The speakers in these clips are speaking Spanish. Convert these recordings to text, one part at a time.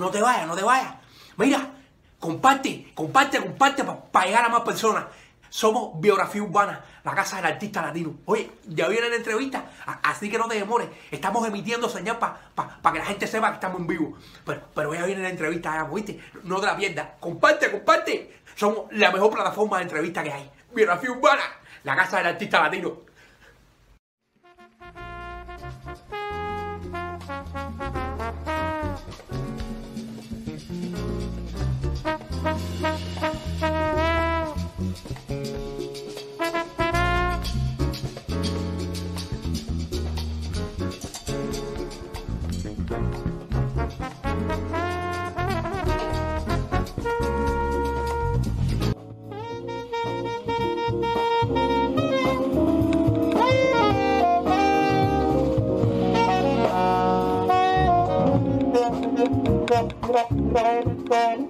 no, te vayas, no te vayas. Mira, comparte, comparte, comparte para llegar a más personas. Somos Biografía Urbana, la casa del artista latino. Oye, ya viene la entrevista, así que no te demores. Estamos emitiendo señal para que la gente sepa que estamos en vivo. Pero, pero ya viene la entrevista, ya. No te la pierdas. Comparte, comparte. Somos la mejor plataforma de entrevista que hay. Biografía Urbana, la casa del artista latino. Bye.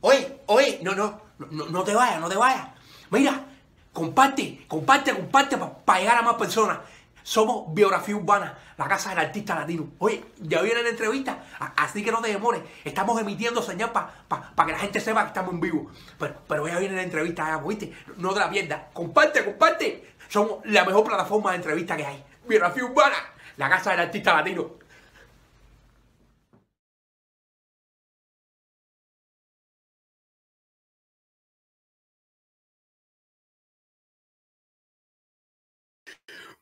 Oye, oye, no, no, no, no te vayas, no te vayas. Mira, comparte, comparte, comparte para llegar a más personas. Somos Biografía Urbana, la casa del artista latino. Oye, ya viene la entrevista, así que no te demores. Estamos emitiendo señal para que la gente sepa que estamos en vivo. Pero, pero ya viene la entrevista, ya. No te la pierdas. Comparte, comparte. Somos la mejor plataforma de entrevista que hay. Biografía Urbana, la casa del artista latino.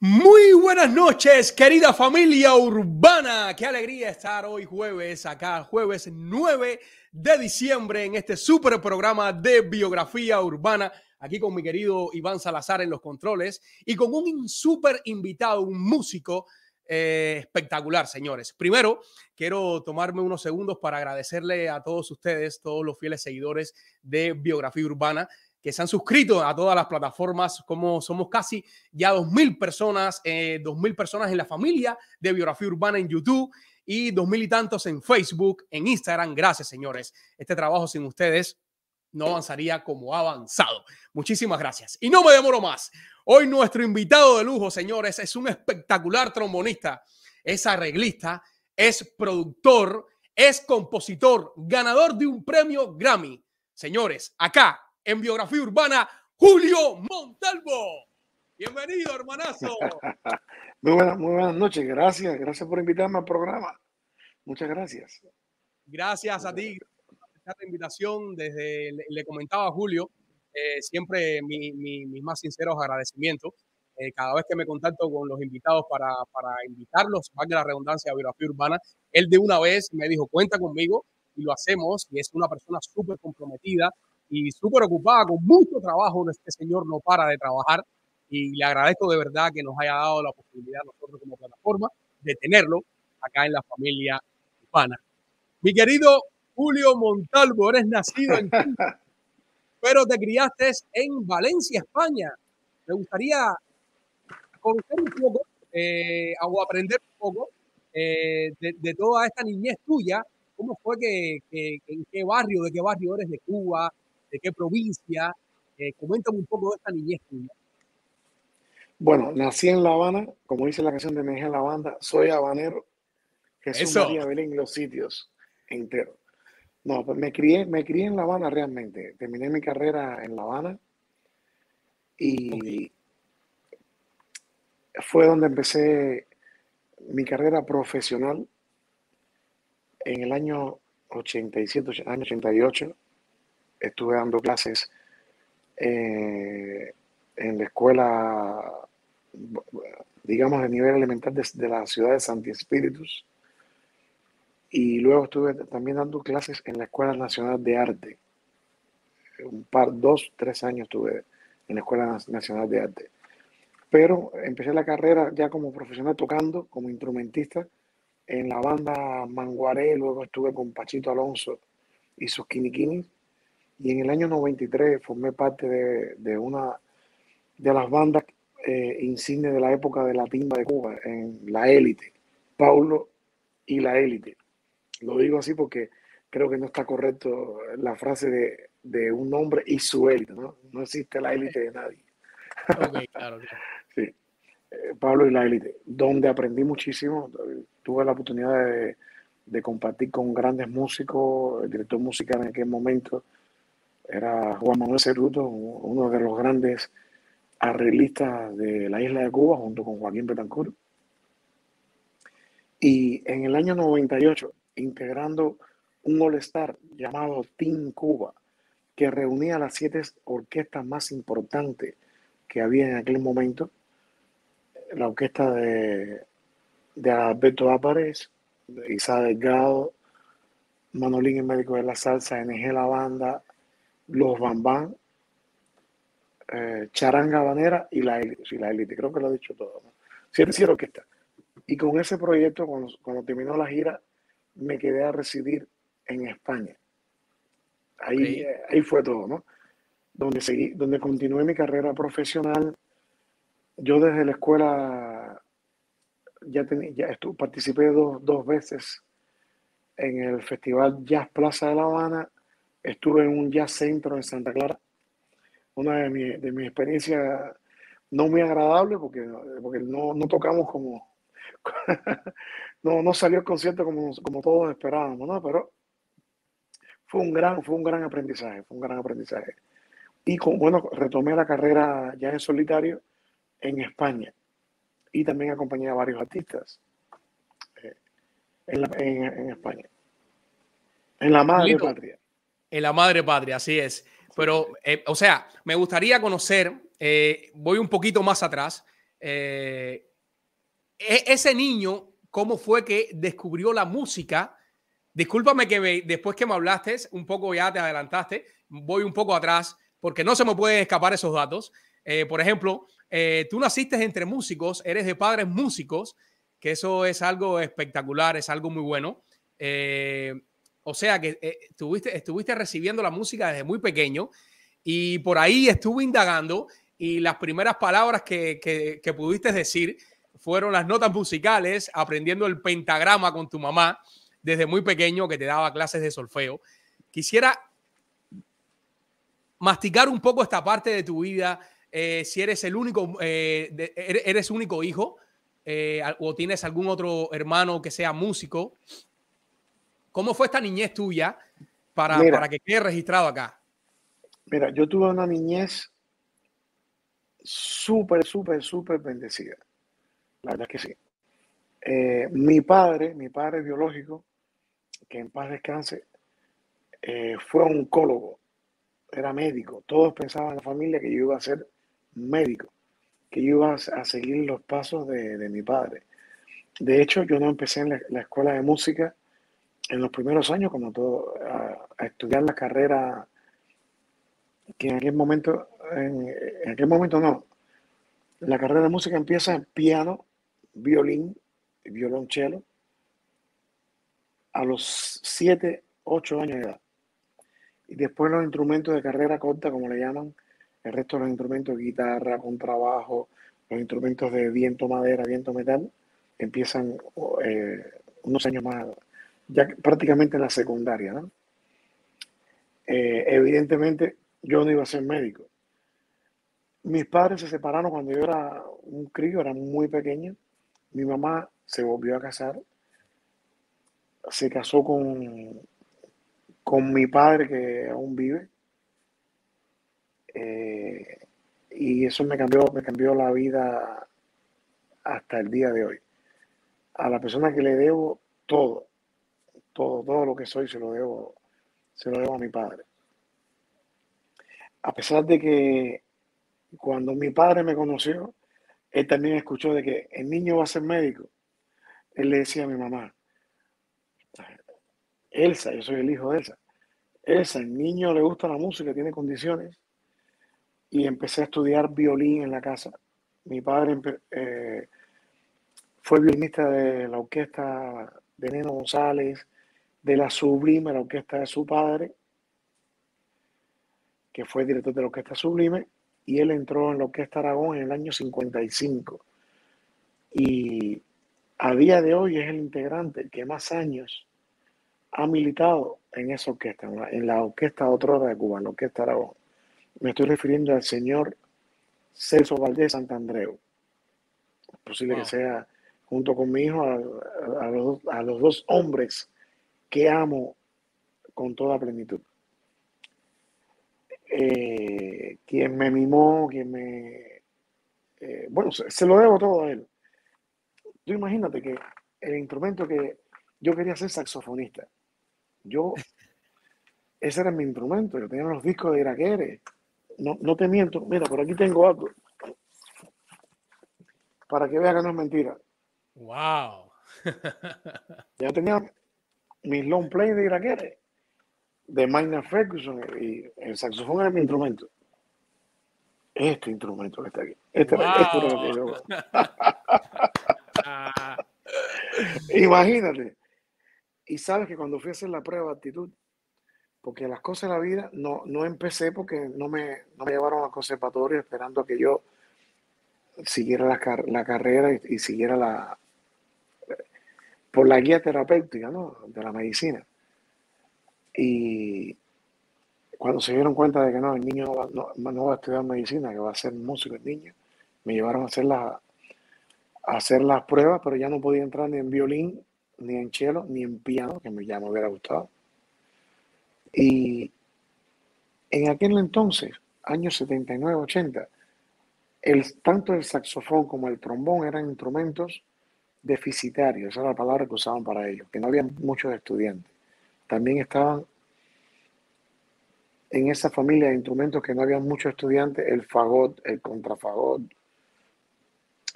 Muy buenas noches, querida familia urbana. Qué alegría estar hoy jueves acá, jueves 9 de diciembre, en este super programa de biografía urbana. Aquí con mi querido Iván Salazar en los controles y con un súper invitado, un músico eh, espectacular, señores. Primero, quiero tomarme unos segundos para agradecerle a todos ustedes, todos los fieles seguidores de Biografía Urbana que se han suscrito a todas las plataformas, como somos casi ya 2.000 personas, eh, 2.000 personas en la familia de Biografía Urbana en YouTube y 2.000 y tantos en Facebook, en Instagram. Gracias, señores. Este trabajo sin ustedes no avanzaría como ha avanzado. Muchísimas gracias. Y no me demoro más. Hoy nuestro invitado de lujo, señores, es un espectacular trombonista, es arreglista, es productor, es compositor, ganador de un premio Grammy. Señores, acá en Biografía Urbana, Julio Montalvo. Bienvenido, hermanazo. muy, buenas, muy buenas noches, gracias, gracias por invitarme al programa. Muchas gracias. Gracias a ti por la invitación. Desde le, comentaba a Julio, eh, siempre mis mi, más sinceros agradecimientos. Eh, cada vez que me contacto con los invitados para, para invitarlos, valga la redundancia a Biografía Urbana, él de una vez me dijo, cuenta conmigo y lo hacemos. Y es una persona súper comprometida y súper ocupada con mucho trabajo. Este señor no para de trabajar y le agradezco de verdad que nos haya dado la posibilidad nosotros como plataforma de tenerlo acá en la familia hispana. Mi querido Julio Montalvo, eres nacido en Cuba, pero te criaste en Valencia, España. Me gustaría conocer un poco eh, o aprender un poco eh, de, toda esta niñez tuya. ¿Cómo fue que, en qué barrio, de qué barrio eres de Cuba? De qué provincia. Eh, coméntame un poco de esta niñez tuya. Bueno, nací en La Habana, como dice la canción de Mejía La Banda, soy habanero. Jesús Eso. María Belén, los sitios enteros. No, pues me crié, me crié en La Habana realmente. Terminé mi carrera en La Habana y fue donde empecé mi carrera profesional en el año 87, año 88 estuve dando clases eh, en la escuela, digamos, de nivel elemental de, la ciudad de Santi Espíritus. Y luego estuve también dando clases en la Escuela Nacional de Arte. Un par, dos, tres años estuve en la Escuela Nacional de Arte. Pero empecé la carrera ya como profesional tocando, como instrumentista, en la banda Manguaré. Luego estuve con Pachito Alonso y sus Quiniquinis y en el año 93 formé parte de, una de las bandas eh, insignes de la época de la timba de Cuba, en la élite, Paulo y la élite. Lo digo así porque creo que no está correcto la frase de, un nombre y su élite, ¿no? No existe la élite de nadie. sí. Eh, Pablo y la élite, donde aprendí muchísimo, tuve la oportunidad de, de compartir con grandes músicos, el director musical en aquel momento, era Juan Manuel Cerruto, uno de los grandes arreglistas de la isla de Cuba, junto con Joaquín Betancourt. Y en el año 98, integrando un All-Star llamado Team Cuba, que reunía las siete orquestas más importantes que había en aquel momento, la orquesta de, de Alberto Álvarez, Isa Delgado, Manolín el médico de la salsa, NG La Banda, los Bambán, eh, Charanga Banera y la élite, la élite, creo que lo he dicho todo. ¿no? Siete que está. Y con ese proyecto, cuando, terminó la gira, me quedé a residir en España. Ahí, ahí fue todo, ¿no? Donde, seguí, donde continué mi carrera profesional. Yo desde la escuela ya, ya estuve, participé dos, dos veces en el Festival Jazz Plaza de La Habana. Estuve en un jazz centro en Santa Clara. Una de mis de mi experiencias no muy agradable porque, porque no, no tocamos como, no, no salió el concierto como, como todos esperábamos, ¿no? Pero fue un gran, fue un gran aprendizaje, fue un gran aprendizaje. Y con, bueno, retomé la carrera ya en solitario en España y también acompañé a varios artistas eh, en, en, España. En la madre patria. En la madre patria, así es. Pero, eh, o sea, me gustaría conocer eh, voy un poquito más atrás. Eh, e-, ese niño, ¿cómo fue que descubrió la música? Discúlpame que después que me hablaste, un poco ya te adelantaste, voy un poco atrás porque no se me pueden escapar esos datos. Por ejemplo, tú naciste entre músicos, eres de padres músicos, que eso es algo espectacular, es algo muy bueno. O sea que estuviste, estuviste recibiendo la música desde muy pequeño y por ahí estuve indagando y las primeras palabras que, que, pudiste decir fueron las notas musicales, aprendiendo el pentagrama con tu mamá desde muy pequeño que te daba clases de solfeo. Quisiera masticar un poco esta parte de tu vida, eh, si eres el único, eh, eres único hijo eh, o tienes algún otro hermano que sea músico. ¿Cómo fue esta niñez tuya para, para que quede registrado acá? Mira, yo tuve una niñez súper, súper, súper bendecida. La verdad que sí. Eh, mi padre, mi padre biológico, que en paz descanse, eh, fue oncólogo, era médico. Todos pensaban en la familia que yo iba a ser médico, que yo iba a seguir los pasos de, mi padre. De hecho, yo no empecé en la, escuela de música en los primeros años, como todo, a, estudiar la carrera que en aquel momento, en, aquel momento no, la carrera de música empieza en piano, violín violonchelo a los 7, 8 años de edad. Y después los instrumentos de carrera corta, como le llaman, el resto de los instrumentos, guitarra, contrabajo, los instrumentos de viento madera, viento metal, empiezan eh, unos años más, ya prácticamente en la secundaria. Eh, evidentemente, yo no iba a ser médico. Mis padres se separaron cuando yo era un crío, era muy pequeño. Mi mamá se volvió a casar. Se casó con, con mi padre que aún vive. Eh, y eso me cambió, me cambió la vida hasta el día de hoy. A la persona que le debo todo, todo, todo lo que soy se lo debo, se lo debo a mi padre a pesar de que cuando mi padre me conoció, él también escuchó de que el niño va a ser médico. Él le decía a mi mamá, Elsa, yo soy el hijo de Elsa. Elsa, el niño le gusta la música, tiene condiciones. Y empecé a estudiar violín en la casa. Mi padre eh, fue violinista de la orquesta de Neno González, de la sublime, la orquesta de su padre, que fue director de la Orquesta Sublime, y él entró en la Orquesta Aragón en el año 55. Y a día de hoy es el integrante que más años ha militado en esa orquesta, en la, Orquesta Otra de Cuba, en la Orquesta Aragón. Me estoy refiriendo al señor Celso Valdés Santandreu. Es posible que sea, junto con mi hijo, a los dos hombres que amo con toda plenitud. Eh, quien me mimó, quien me... Eh, bueno, se, lo debo todo a él. Tú imagínate que el instrumento que yo quería ser saxofonista. Yo, ese era mi instrumento. Yo tenía los discos de Iraquere. No, no te miento. Mira, por aquí tengo algo. Para que veas que no es mentira. ¡Wow! ya tenía mis long play de Iraquere de Magna Ferguson y el saxofón era mi instrumento. Este instrumento que está aquí. Este, este Imagínate. Y sabes que cuando fui a hacer la prueba de actitud, porque las cosas de la vida no, no empecé porque no me, no me llevaron al conservatorio esperando a que yo siguiera la, la carrera y, siguiera la por la guía terapéutica ¿no? de la medicina. Y cuando se dieron cuenta de que no, el niño no va, a estudiar medicina, que va a ser músico el niño, me llevaron a hacer, la, a hacer las pruebas, pero ya no podía entrar ni en violín, ni en cello, ni en piano, que ya me hubiera gustado. Y en aquel entonces, años 79, 80, el, tanto el saxofón como el trombón eran instrumentos deficitarios, esa era la palabra que usaban para ellos, que no había muchos estudiantes. También estaban en esa familia de instrumentos que no había muchos estudiantes, el fagot, el contrafagot,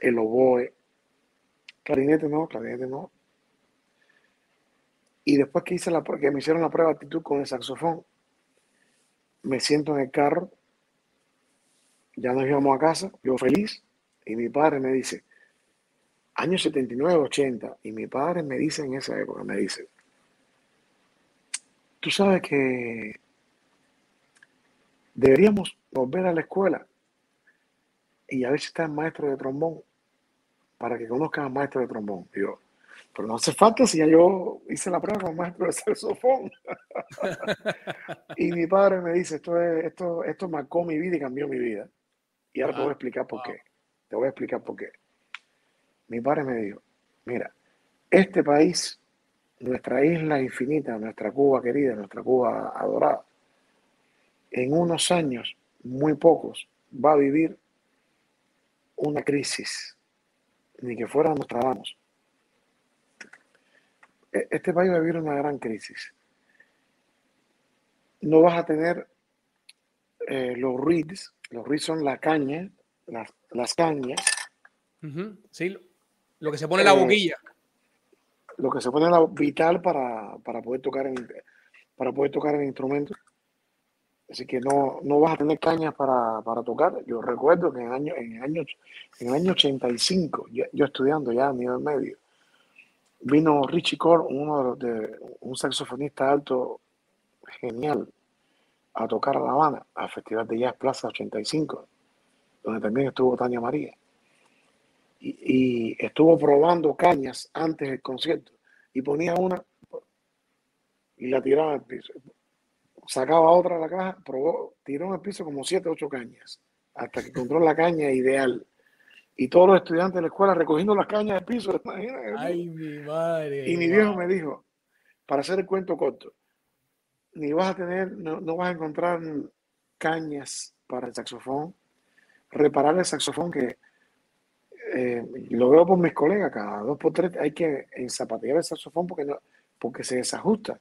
el oboe, clarinete no, clarinete no. Y después que hice la que me hicieron la prueba de actitud con el saxofón, me siento en el carro, ya nos íbamos a casa, yo feliz, y mi padre me dice, años 79, 80, y mi padre me dice en esa época, me dice, tú sabes que deberíamos volver a la escuela y a ver si está el maestro de trombón para que conozcan al maestro de trombón. yo, pero no hace falta si ya yo hice la prueba con el maestro de saxofón. y mi padre me dice, esto, esto, esto marcó mi vida y cambió mi vida. Y ahora te voy a explicar por qué. Te voy a explicar por qué. Mi padre me dijo, mira, este país, nuestra isla infinita, nuestra Cuba querida, nuestra Cuba adorada, en unos años, muy pocos, va a vivir una crisis, ni que fuera Nostradamus. E, este país va a vivir una gran crisis. No vas a tener eh, los reeds, los reeds son la caña, las, cañas. Lo que se pone en la eh, boquilla. Lo que se pone en la vital para, poder tocar en, para poder tocar el instrumento. Así que no, no vas a tener cañas para, tocar. Yo recuerdo que en el año, en el año, en el año 85, yo, estudiando ya a nivel medio, vino Richie Core, uno de, un saxofonista alto genial, a tocar a La Habana, al Festival de Jazz Plaza 85, donde también estuvo Tania María. Y, y, estuvo probando cañas antes del concierto y ponía una y la tiraba al piso sacaba otra de la caja, probó, tiró en el piso como siete, ocho cañas, hasta que encontró la caña ideal. Y todos los estudiantes de la escuela recogiendo las cañas del piso. Ay, mi madre. Y mi viejo me dijo, para hacer el cuento corto, ni vas a tener, no, vas a encontrar cañas para el saxofón, reparar el saxofón que eh, lo veo por mis colegas, cada dos por tres hay que enzapatear el saxofón porque, no, porque se desajusta.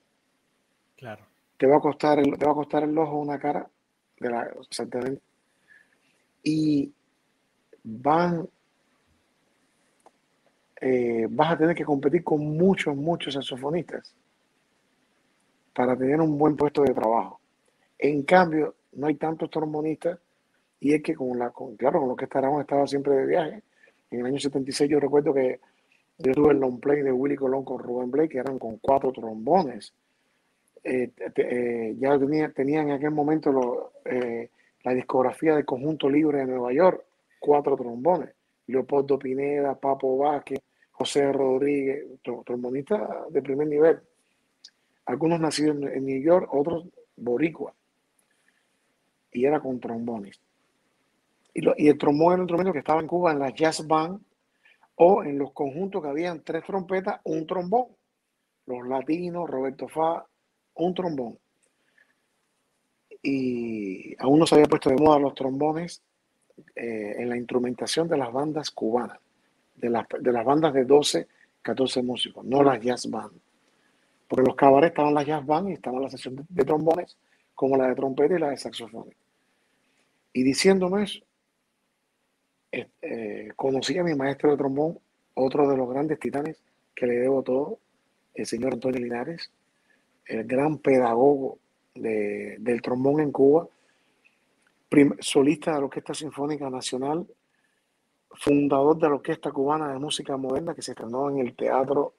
Claro. Te va a costar el, te va a costar el ojo una cara de la, exactamente y van eh, vas a tener que competir con muchos muchos saxofonistas para tener un buen puesto de trabajo. En cambio no hay tantos trombonistas y es que con la con, claro con lo que estábamos estaba siempre de viaje en el año 76 yo recuerdo que yo tuve el long play de Willy Colón con Rubén Blake que eran con cuatro trombones. Eh, eh, ya tenía, en aquel momento eh, la discografía del Conjunto Libre de Nueva York, cuatro trombones, Leopoldo Pineda, Papo Vázquez, José Rodríguez, trombonistas de primer nivel, algunos nacidos en, New York, otros boricua, y era con trombones. Y, el trombón era un instrumento que estaba en Cuba en las jazz band o en los conjuntos que habían tres trompetas, un trombón. Los latinos, Roberto Fa, un trombón. Y aún no se había puesto de moda los trombones eh, en la instrumentación de las bandas cubanas, de las, de las bandas de 12, 14 músicos, no las jazz band. Porque los cabarets estaban las jazz band y estaban la sección de, trombones, como la de trompeta y la de saxofones. Y diciéndome eso, eh, conocí a mi maestro de trombón, otro de los grandes titanes que le debo todo, el señor Antonio Linares, el gran pedagogo del trombón en Cuba, solista de la Orquesta Sinfónica Nacional, fundador de la Orquesta Cubana de Música Moderna que se estrenó en el Teatro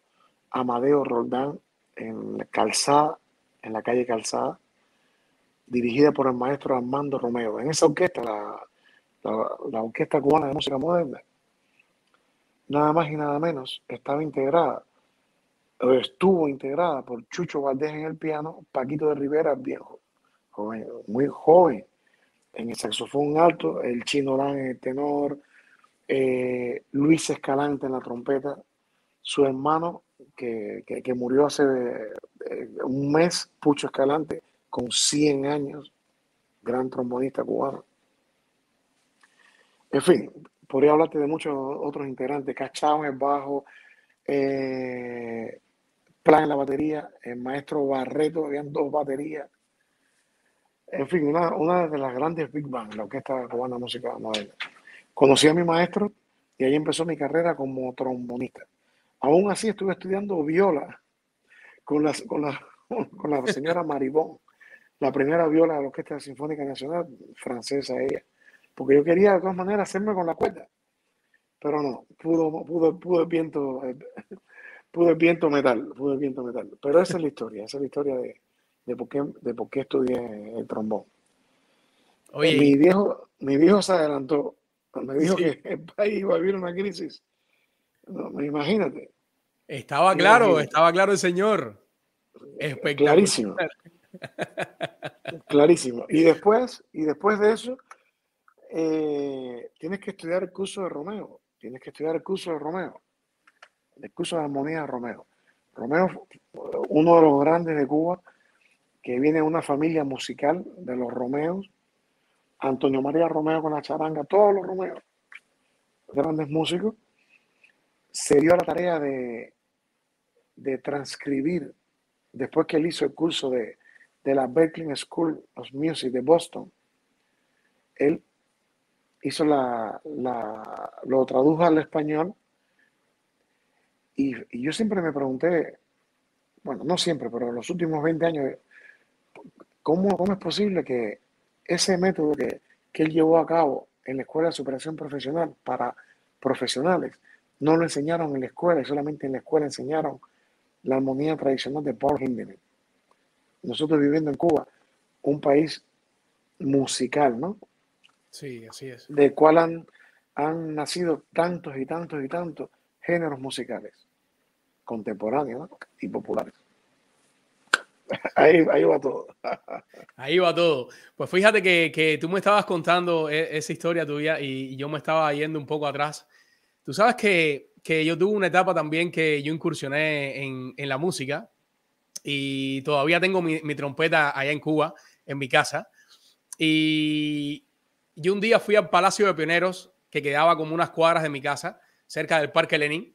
Amadeo Roldán en Calzada, en la calle Calzada, dirigida por el maestro Armando Romeo. En esa orquesta, la, la, Orquesta Cubana de Música Moderna, nada más y nada menos, estaba integrada, o estuvo integrada por Chucho Valdés en el piano, Paquito de Rivera, viejo, joven, muy joven, en el saxofón alto, el Chino Lan en el tenor, eh, Luis Escalante en la trompeta, su hermano que, que, murió hace eh, un mes, Pucho Escalante, con 100 años, gran trombonista cubano. En fin, podría hablarte de muchos otros integrantes, Cachao en el bajo, eh, Plan en la batería, el maestro Barreto, habían dos baterías. En fin, una, una de las grandes big bands, la orquesta cubana música moderna. Conocí a mi maestro y ahí empezó mi carrera como trombonista. Aún así estuve estudiando viola con la, con la, con la señora Maribón, la primera viola de la Orquesta Sinfónica Nacional, francesa ella, porque yo quería de todas maneras hacerme con la cuerda, pero no, pudo, pudo, pudo el viento, pudo el viento metal, pudo el viento metal. Pero esa es la historia, esa es la historia de, de, por, qué, de por qué estudié el trombón. Oye. Mi viejo, mi viejo se adelantó, me dijo que el país iba a vivir una crisis. No, imagínate. Estaba claro, estaba claro el señor. Espectacular. Clarísimo. Clarísimo. Y después, y después de eso, eh, tienes que estudiar el curso de Romeo. Tienes que estudiar el curso de Romeo. El curso de armonía de Romeo. Romeo, uno de los grandes de Cuba, que viene de una familia musical de los Romeos. Antonio María Romeo con la charanga, todos los Romeos, grandes músicos, se dio la tarea de, de transcribir, después que él hizo el curso de, de la Berklee School of Music de Boston, él hizo la, lo tradujo al español y, yo siempre me pregunté, bueno, no siempre, pero en los últimos 20 años, ¿cómo, cómo es posible que ese método que, que él llevó a cabo en la Escuela de Superación Profesional para profesionales, no lo enseñaron en la escuela y solamente en la escuela enseñaron la armonía tradicional de Paul Hindemith? nosotros viviendo en Cuba, un país musical, ¿no? Sí, así es. De cual han, han nacido tantos y tantos y tantos géneros musicales contemporáneos y populares. Ahí, ahí, va todo. Ahí va todo. Pues fíjate que, que, tú me estabas contando e, esa historia tuya y yo me estaba yendo un poco atrás. Tú sabes que, que yo tuve una etapa también que yo incursioné en, en la música y todavía tengo mi, trompeta allá en Cuba, en mi casa. Y yo un día fui al Palacio de Pioneros, que quedaba como unas cuadras de mi casa, cerca del Parque Lenin.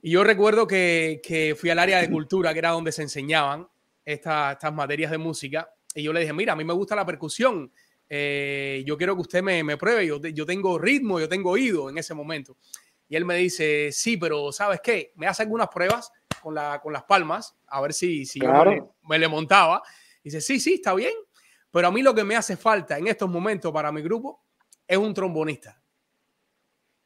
Y yo recuerdo que, que fui al área de cultura, que era donde se enseñaban estas materias de música. Y yo le dije, mira, a mí me gusta la percusión. Eh, yo quiero que usted me, me pruebe. Yo, yo tengo ritmo, yo tengo oído en ese momento. Y él me dice, sí, pero ¿sabes qué? Me hace algunas pruebas con, la, con las palmas, a ver si, si me, le montaba. dice, sí, sí, está bien, pero a mí lo que me hace falta en estos momentos para mi grupo es un trombonista.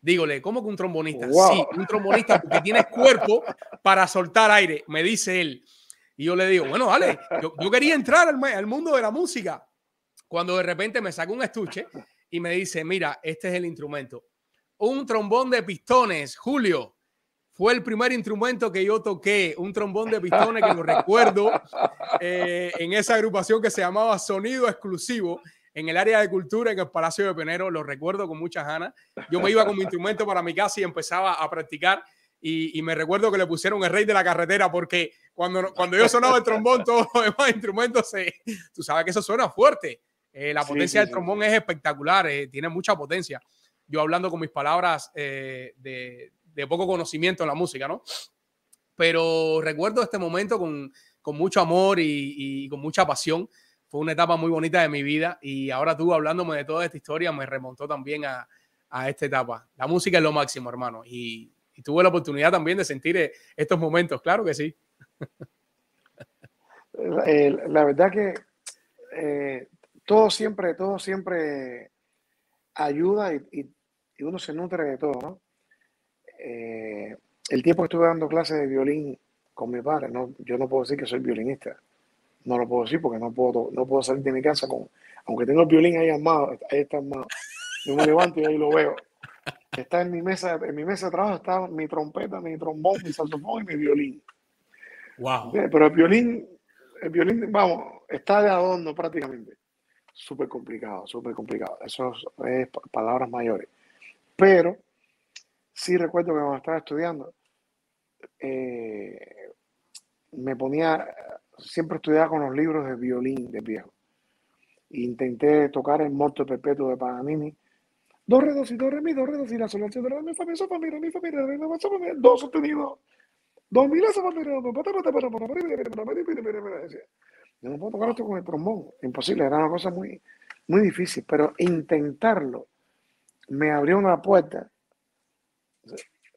Dígole, ¿cómo que un trombonista? Sí, un trombonista porque tienes cuerpo para soltar aire, me dice él. Y yo le digo, bueno, vale, yo, quería entrar al, al, mundo de la música. Cuando de repente me saca un estuche y me dice, mira, este es el instrumento. Un trombón de pistones, Julio. Fue el primer instrumento que yo toqué, un trombón de pistones que lo recuerdo eh, en esa agrupación que se llamaba Sonido Exclusivo en el área de cultura en el Palacio de Penero. Lo recuerdo con muchas ganas. Yo me iba con mi instrumento para mi casa y empezaba a practicar. Y, me recuerdo que le pusieron el rey de la carretera porque cuando, cuando yo sonaba el trombón, todos los demás instrumentos se. Tú sabes que eso suena fuerte. Eh, la potencia del trombón es espectacular, eh, tiene mucha potencia. Yo hablando con mis palabras de, de poco conocimiento en la música, ¿no? Pero recuerdo este momento con, con mucho amor y, y, con mucha pasión. Fue una etapa muy bonita de mi vida y ahora tú hablándome de toda esta historia me remontó también a, a esta etapa. La música es lo máximo, hermano. Y, tuve la oportunidad también de sentir eh, estos momentos, claro que sí. Eh, la verdad que eh, todo siempre, todo siempre ayuda y, y, uno se nutre de todo, ¿no? Eh, el tiempo que estuve dando clases de violín con mi padre. No, yo no puedo decir que soy violinista. No lo puedo decir porque no puedo, no puedo salir de mi casa con, aunque tengo el violín ahí armado, ahí está armado. Yo me levanto y ahí lo veo. Está en mi mesa, en mi mesa de trabajo está mi trompeta, mi trombón, mi saxofón y mi violín. Wow. Pero el violín, el violín, vamos, está de adorno prácticamente. Súper complicado, súper complicado. Eso es, palabras mayores. Pero sí recuerdo que cuando estaba estudiando, eh, me ponía, siempre estudiaba con los libros de violín de viejo. Intenté tocar el morto perpetuo de Paganini. Do, re, do, si, do, re, mi, do, re, do, si, la, sol, la, si, do, re, mi, fa, mi, so, fa, mi, re, mi, fa, mi, re, mi, fa, so, fa, mi, do sostenido. Do, mi, la, so, fa, mi, re, do, pa, ta, pa, ta, pa, ta, pa, ta, pa, ta, pa, ta, pa, ta, decía. Yo no puedo tocar esto con el trombón. Imposible, era una cosa muy, muy difícil. Pero intentarlo me abrió una puerta.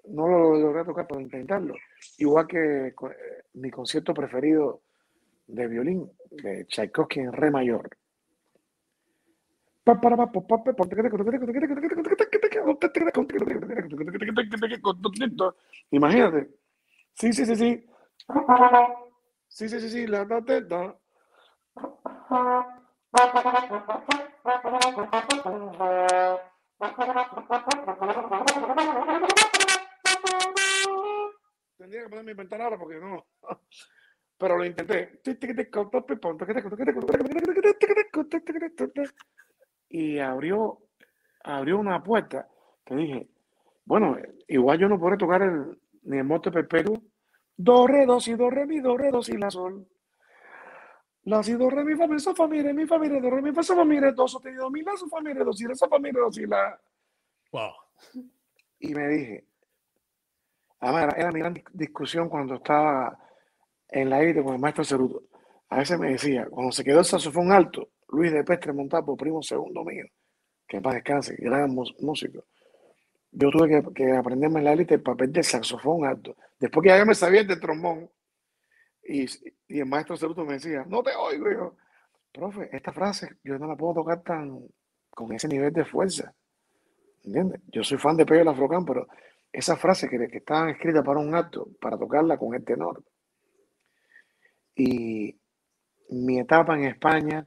No lo logré tocar, pero intentarlo. Igual que mi concierto preferido de violín, de Tchaikovsky en re mayor. Imagínate. Sí, sí, sí, sí. Sí, sí, sí, sí, la teta. Tendría que poner mi ventana ahora porque no. Pero lo intenté. Y abrió, abrió una puerta. Te dije, bueno, igual yo no podré tocar el, ni el mote perpetuo. Do, re, do, si, do, re, mi, do, re, do, si, la, sol. La, si, do, re, mi, fa, mi, so, fa, mi, re, mi, fa, mi, re, do, re, mi, fa, so, fa, mi, re, do, sostenido, mi, la, so, fa, mi, re, do, si, re, so, fa, mi, re, do, si, la. Wow. Y me dije, además era, mi gran discusión cuando estaba en la élite con el maestro Ceruto. A veces me decía, cuando se quedó el saxofón alto, Luis de Pestre Montapo, primo segundo mío, que en paz descanse, gran músico. Yo tuve que, que, aprenderme en la élite el papel del saxofón alto. Después que ya me sabía el de trombón, y, el maestro Ceruto me decía, no te oigo, yo, profe, esta frase yo no la puedo tocar tan con ese nivel de fuerza. ¿Entiendes? Yo soy fan de Pedro Afrocán, pero esa frase que, que está escrita para un acto, para tocarla con el tenor. Y mi etapa en España,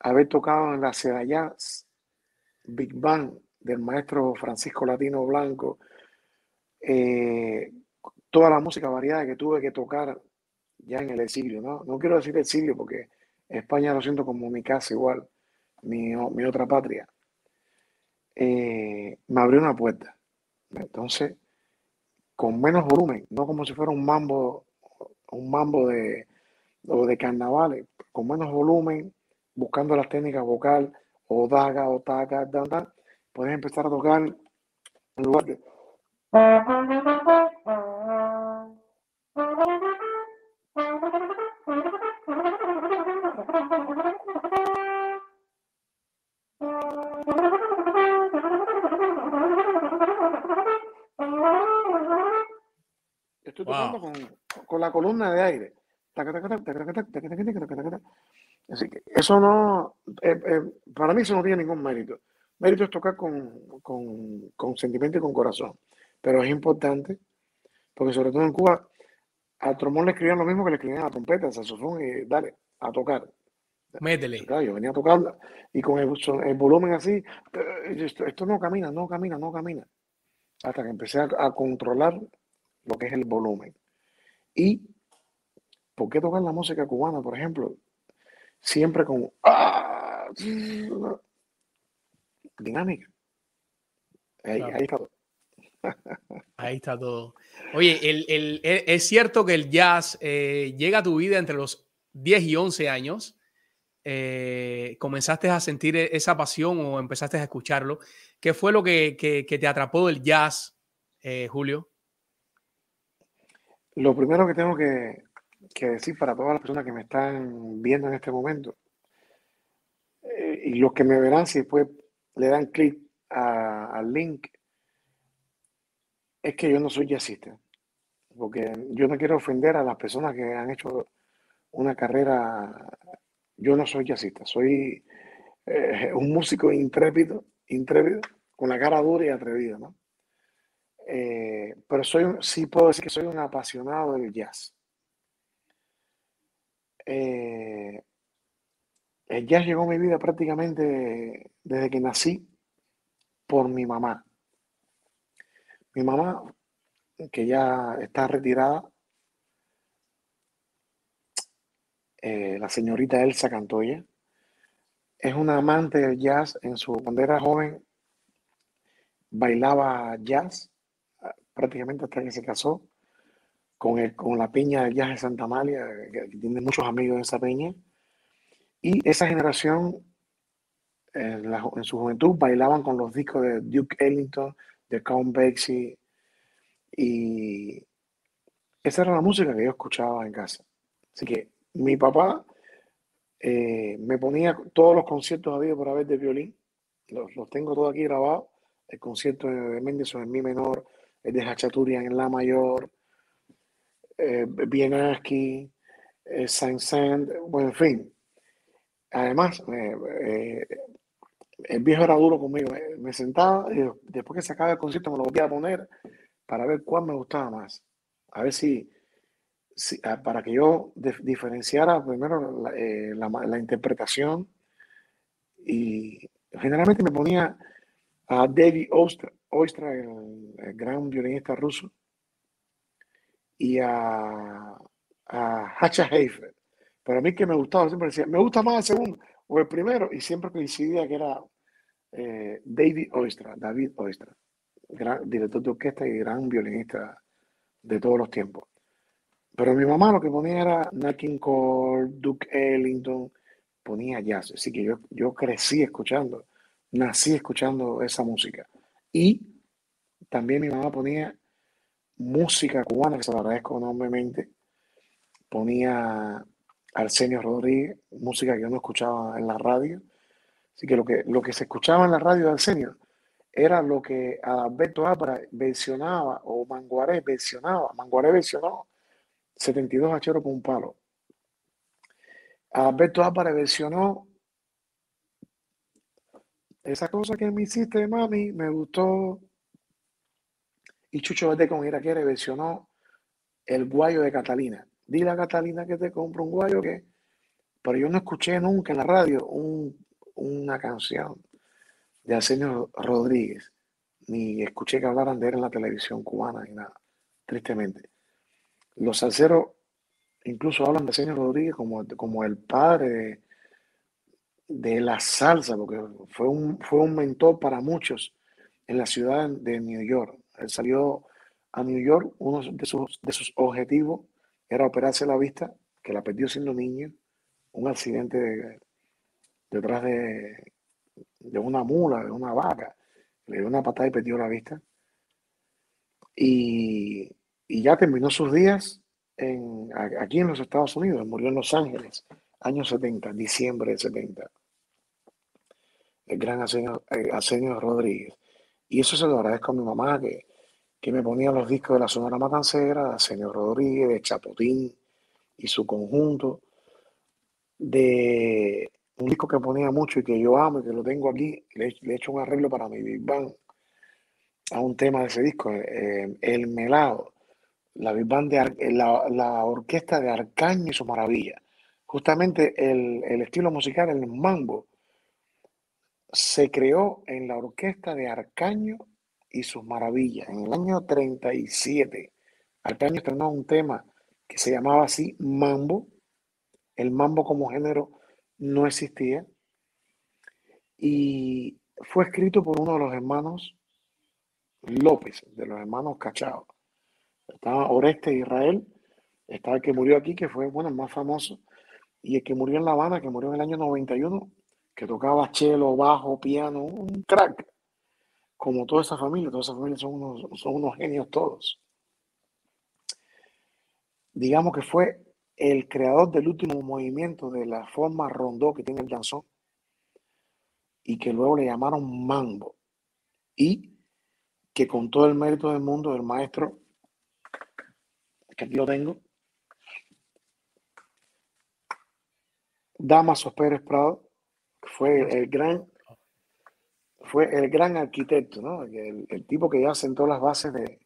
haber tocado en la Jazz, Big Bang del maestro Francisco Latino Blanco, eh, toda la música variada que tuve que tocar ya en el exilio, ¿no? No quiero decir exilio porque España lo siento como mi casa igual, mi, mi otra patria. Eh, me abrió una puerta. Entonces, con menos volumen, no como si fuera un mambo, un mambo de, o de carnavales, con menos volumen, buscando las técnicas vocal, o daga, o taca, da, puedes empezar a tocar en lugar de... Estoy tocando con, con, la columna de aire. Así que eso no, eh, eh, para mí eso no tiene ningún mérito. Mérito es tocar con, con, con sentimiento y con corazón. Pero es importante, porque sobre todo en Cuba, al trombón le escribían lo mismo que le escribían a la trompeta, al saxofón, y dale, a tocar. Métele. Claro, yo venía a tocar y con el, el volumen así, esto, esto, no camina, no camina, no camina. Hasta que empecé a, a, controlar lo que es el volumen. Y, ¿por qué tocar la música cubana, por ejemplo? Siempre con ¡ah! dinámica. Ahí, claro. ahí está todo. Ahí está todo. Oye, el, el, es cierto que el jazz eh, llega a tu vida entre los 10 y 11 años. Eh, comenzaste a sentir e, esa pasión o empezaste a escucharlo. ¿Qué fue lo que, que, te atrapó del jazz, eh, Julio? Lo primero que tengo que, que, decir para todas las personas que me están viendo en este momento eh, y los que me verán si después le dan clic al link es que yo no soy jazzista, porque yo no quiero ofender a las personas que han hecho una carrera. Yo no soy jazzista, soy eh, un músico intrépido, intrépido, con la cara dura y atrevida, ¿no? Eh, pero soy, sí puedo decir que soy un apasionado del jazz. eh, el jazz llegó a mi vida prácticamente desde que nací por mi mamá. Mi mamá, que ya está retirada, eh, la señorita Elsa Cantoya, es una amante del jazz. En su, cuando era joven, bailaba jazz ah, prácticamente hasta que se casó con, el, con la peña del jazz de Santa Amalia, que, tiene muchos amigos en esa peña. Y esa generación, en, en, su juventud, bailaban con los discos de Duke Ellington, de Count Basie. Y esa era la música que yo escuchaba en casa. Así que mi papá eh, me ponía todos los conciertos habido por haber de violín. Los, los tengo todos aquí grabados. El concierto de Mendelssohn en mi menor, el de Hachaturian en la mayor, eh, Bienaski, eh, Saint-Saëns, bueno, en fin. Además, eh, el viejo era duro conmigo. Me sentaba y después que se acaba el concierto me lo volvía a poner para ver cuál me gustaba más. A ver si, ah, para que yo diferenciara primero la, eh, la, la, interpretación y generalmente me ponía a David Oistra, Oistra el, el, gran violinista ruso, y a, a Hacha Heifer. Pero a mí que me gustaba, siempre decía, me gusta más el segundo o el primero, y siempre coincidía que era eh, David Oistra, David Oistra, gran director de orquesta y gran violinista de todos los tiempos. Pero mi mamá lo que ponía era Nat King Cole, Duke Ellington, ponía jazz. Así que yo, yo crecí escuchando, nací escuchando esa música. Y también mi mamá ponía música cubana, que se lo agradezco enormemente. Ponía Arsenio Rodríguez, música que yo no escuchaba en la radio. Así que lo que, lo que se escuchaba en la radio de Arsenio era lo que Alberto Ápara versionaba o Manguaré versionaba. Manguaré versionó 72 hacheros por un palo. Alberto Ápara versionó esa cosa que me hiciste, mami, me gustó. Y Chucho Verde con Iraquere versionó El Guayo de Catalina. Dile a Catalina que te compro un guayo que... Pero yo no escuché nunca en la radio un, una canción de Arsenio Rodríguez, ni escuché que hablaran de él en la televisión cubana ni nada, tristemente. Los salseros incluso hablan de Arsenio Rodríguez como, como el padre de, de, la salsa, porque fue un, fue un mentor para muchos en la ciudad de New York. Él salió a New York, uno de sus, de sus objetivos era operarse la vista, que la perdió siendo niño, un accidente de, detrás de, de, una mula, de una vaca, le dio una patada y perdió la vista. Y, y ya terminó sus días aquí en los Estados Unidos, murió en Los Ángeles, años 70, diciembre de 70. El gran Arsenio, Arsenio Rodríguez. Y eso se lo agradezco a mi mamá, que, que me ponía los discos de la Sonora Matancera, de Rodríguez, de Chapotín y su conjunto, de un disco que ponía mucho y que yo amo y que lo tengo aquí, le, le he hecho un arreglo para mi Big Bang a un tema de ese disco, eh, El Melado, la Big Band de la, la, orquesta de Arcaño y su maravilla. Justamente el, el estilo musical, el mambo, se creó en la orquesta de Arcaño y sus maravillas. En el año 37, Arcaño estrenó un tema que se llamaba así Mambo. El mambo como género no existía. Y fue escrito por uno de los hermanos López, de los hermanos Cachao. Estaba Oreste Israel, estaba el que murió aquí, que fue, bueno, el más famoso, y el que murió en La Habana, que murió en el año 91, que tocaba cello, bajo, piano, un crack, como toda esa familia, toda esa familia son unos, son unos genios todos. Digamos que fue el creador del último movimiento de la forma rondó que tiene el danzón y que luego le llamaron mambo y que con todo el mérito del mundo del maestro que aquí lo tengo Damaso Pérez Prado que fue el gran fue el gran arquitecto ¿no? el, el tipo que ya sentó las bases de,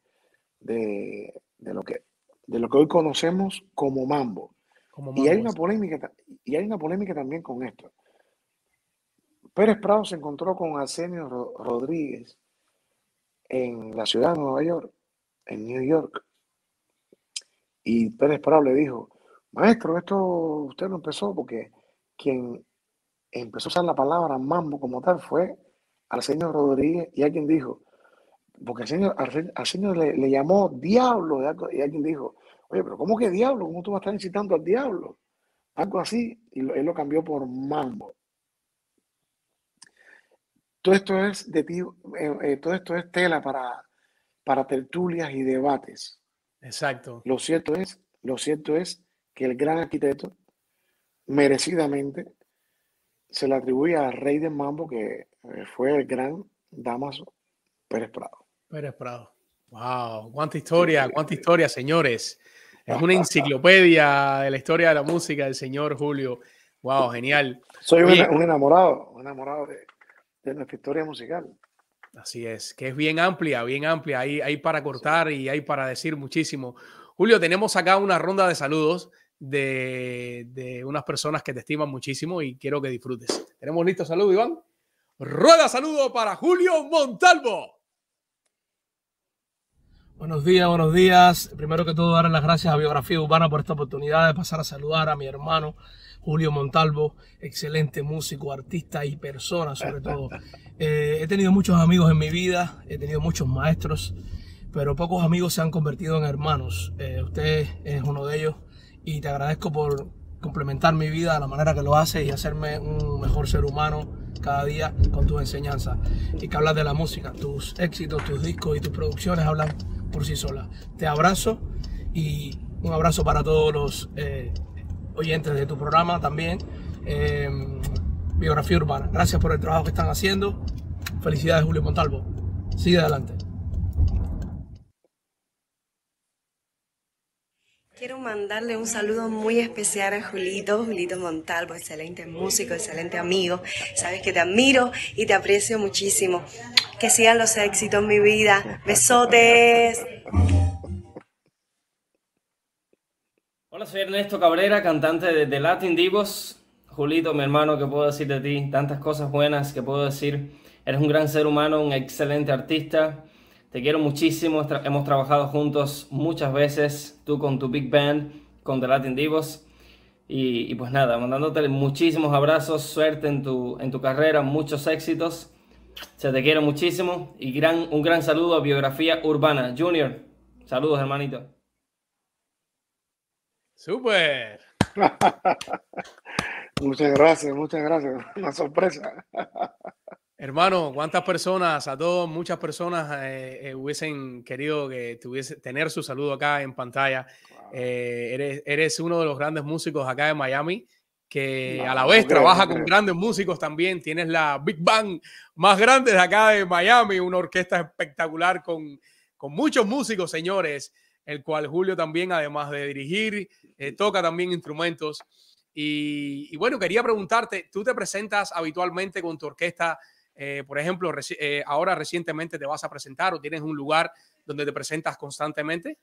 de, de lo que de lo que hoy conocemos como mambo. y hay una polémica y hay una polémica también con esto. Pérez Prado se encontró con Arsenio Rodríguez en la ciudad de Nueva York, en New York, y Pérez Prado le dijo, maestro, esto usted lo empezó porque quien empezó a usar la palabra mambo como tal fue Arsenio Rodríguez y alguien dijo, porque Arsenio, Arsenio le, le, llamó diablo y alguien dijo, oye, pero ¿cómo que diablo? ¿Cómo tú vas a estar incitando al diablo? Algo así, y él lo cambió por mambo. Todo esto es de ti, eh, eh, todo esto es tela para, para tertulias y debates. Exacto. Lo cierto es, lo cierto es que el gran arquitecto merecidamente se le atribuye al rey del mambo que eh, fue el gran Damaso Pérez Prado. Pérez Prado. Wow, cuánta historia, cuánta historia, señores. Es una enciclopedia de la historia de la música del señor Julio. Wow, genial. Soy un, enamorado, un enamorado de, de, nuestra historia musical. Así es, que es bien amplia, bien amplia. Hay, hay para cortar y hay para decir muchísimo. Julio, tenemos acá una ronda de saludos de, de unas personas que te estiman muchísimo y quiero que disfrutes. ¿Tenemos listo saludo, Iván? Rueda saludo para Julio Montalvo. Buenos días, buenos días. Primero que todo, dar las gracias a Biografía Urbana por esta oportunidad de pasar a saludar a mi hermano Julio Montalvo, excelente músico, artista y persona sobre todo. Eh, he tenido muchos amigos en mi vida, he tenido muchos maestros, pero pocos amigos se han convertido en hermanos. Eh, usted es uno de ellos y te agradezco por complementar mi vida de la manera que lo hace y hacerme un mejor ser humano cada día con tus enseñanzas. Y que hablas de la música, tus éxitos, tus discos y tus producciones hablan por sí sola. Te abrazo y un abrazo para todos los eh, oyentes de tu programa también. Em, Biografía Urbana. Gracias por el trabajo que están haciendo. Felicidades, Julio Montalvo. Sigue adelante. Quiero mandarle un saludo muy especial a Julito, Julito Montalvo, excelente músico, excelente amigo. Sabes que te admiro y te aprecio muchísimo. Que sigan los éxitos en mi vida. Besotes. Hola, soy Ernesto Cabrera, cantante de The Latin Divos. Julito, mi hermano, ¿qué puedo decir de ti? Tantas cosas buenas que puedo decir. Eres un gran ser humano, un excelente artista te quiero muchísimo, hemos trabajado juntos muchas veces, tú con tu Big Band, con The Latin Divos. Y, pues nada, mandándote muchísimos abrazos, suerte en tu, en tu carrera, muchos éxitos. Se te quiere muchísimo y gran, un gran saludo a Biografía Urbana. Junior, saludos hermanito. Super. muchas gracias, muchas gracias. Una sorpresa. Hermano, ¿cuántas personas, a todos, muchas personas eh, eh, hubiesen querido que tuviese, tener su saludo acá en pantalla? Eh, eres, eres uno de los grandes músicos acá de Miami que a la vez trabaja con grandes músicos también. Tienes la Big Bang más grande de acá de Miami, una orquesta espectacular con, con muchos músicos, señores, el cual Julio también, además de dirigir, toca también instrumentos. Y, y, bueno, quería preguntarte, ¿tú te presentas habitualmente con tu orquesta eh, por ejemplo, eh, ahora recientemente te vas a presentar o tienes un lugar donde te presentas constantemente?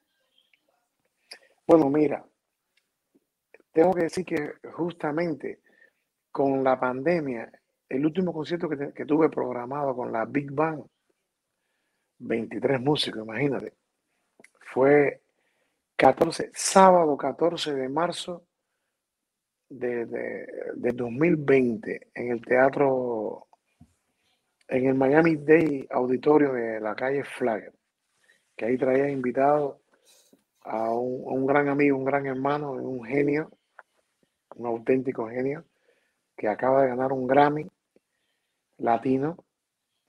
Bueno, mira, tengo que decir que justamente con la pandemia, el último concierto que, tuve programado con la Big Bang, 23 músicos, imagínate, fue 14, sábado 14 de marzo de, de 2020 en el Teatro en el Miami Day Auditorio de la calle Flagger, que ahí traía invitado a un, gran amigo, un gran hermano, un genio, un auténtico genio, que acaba de ganar un Grammy latino,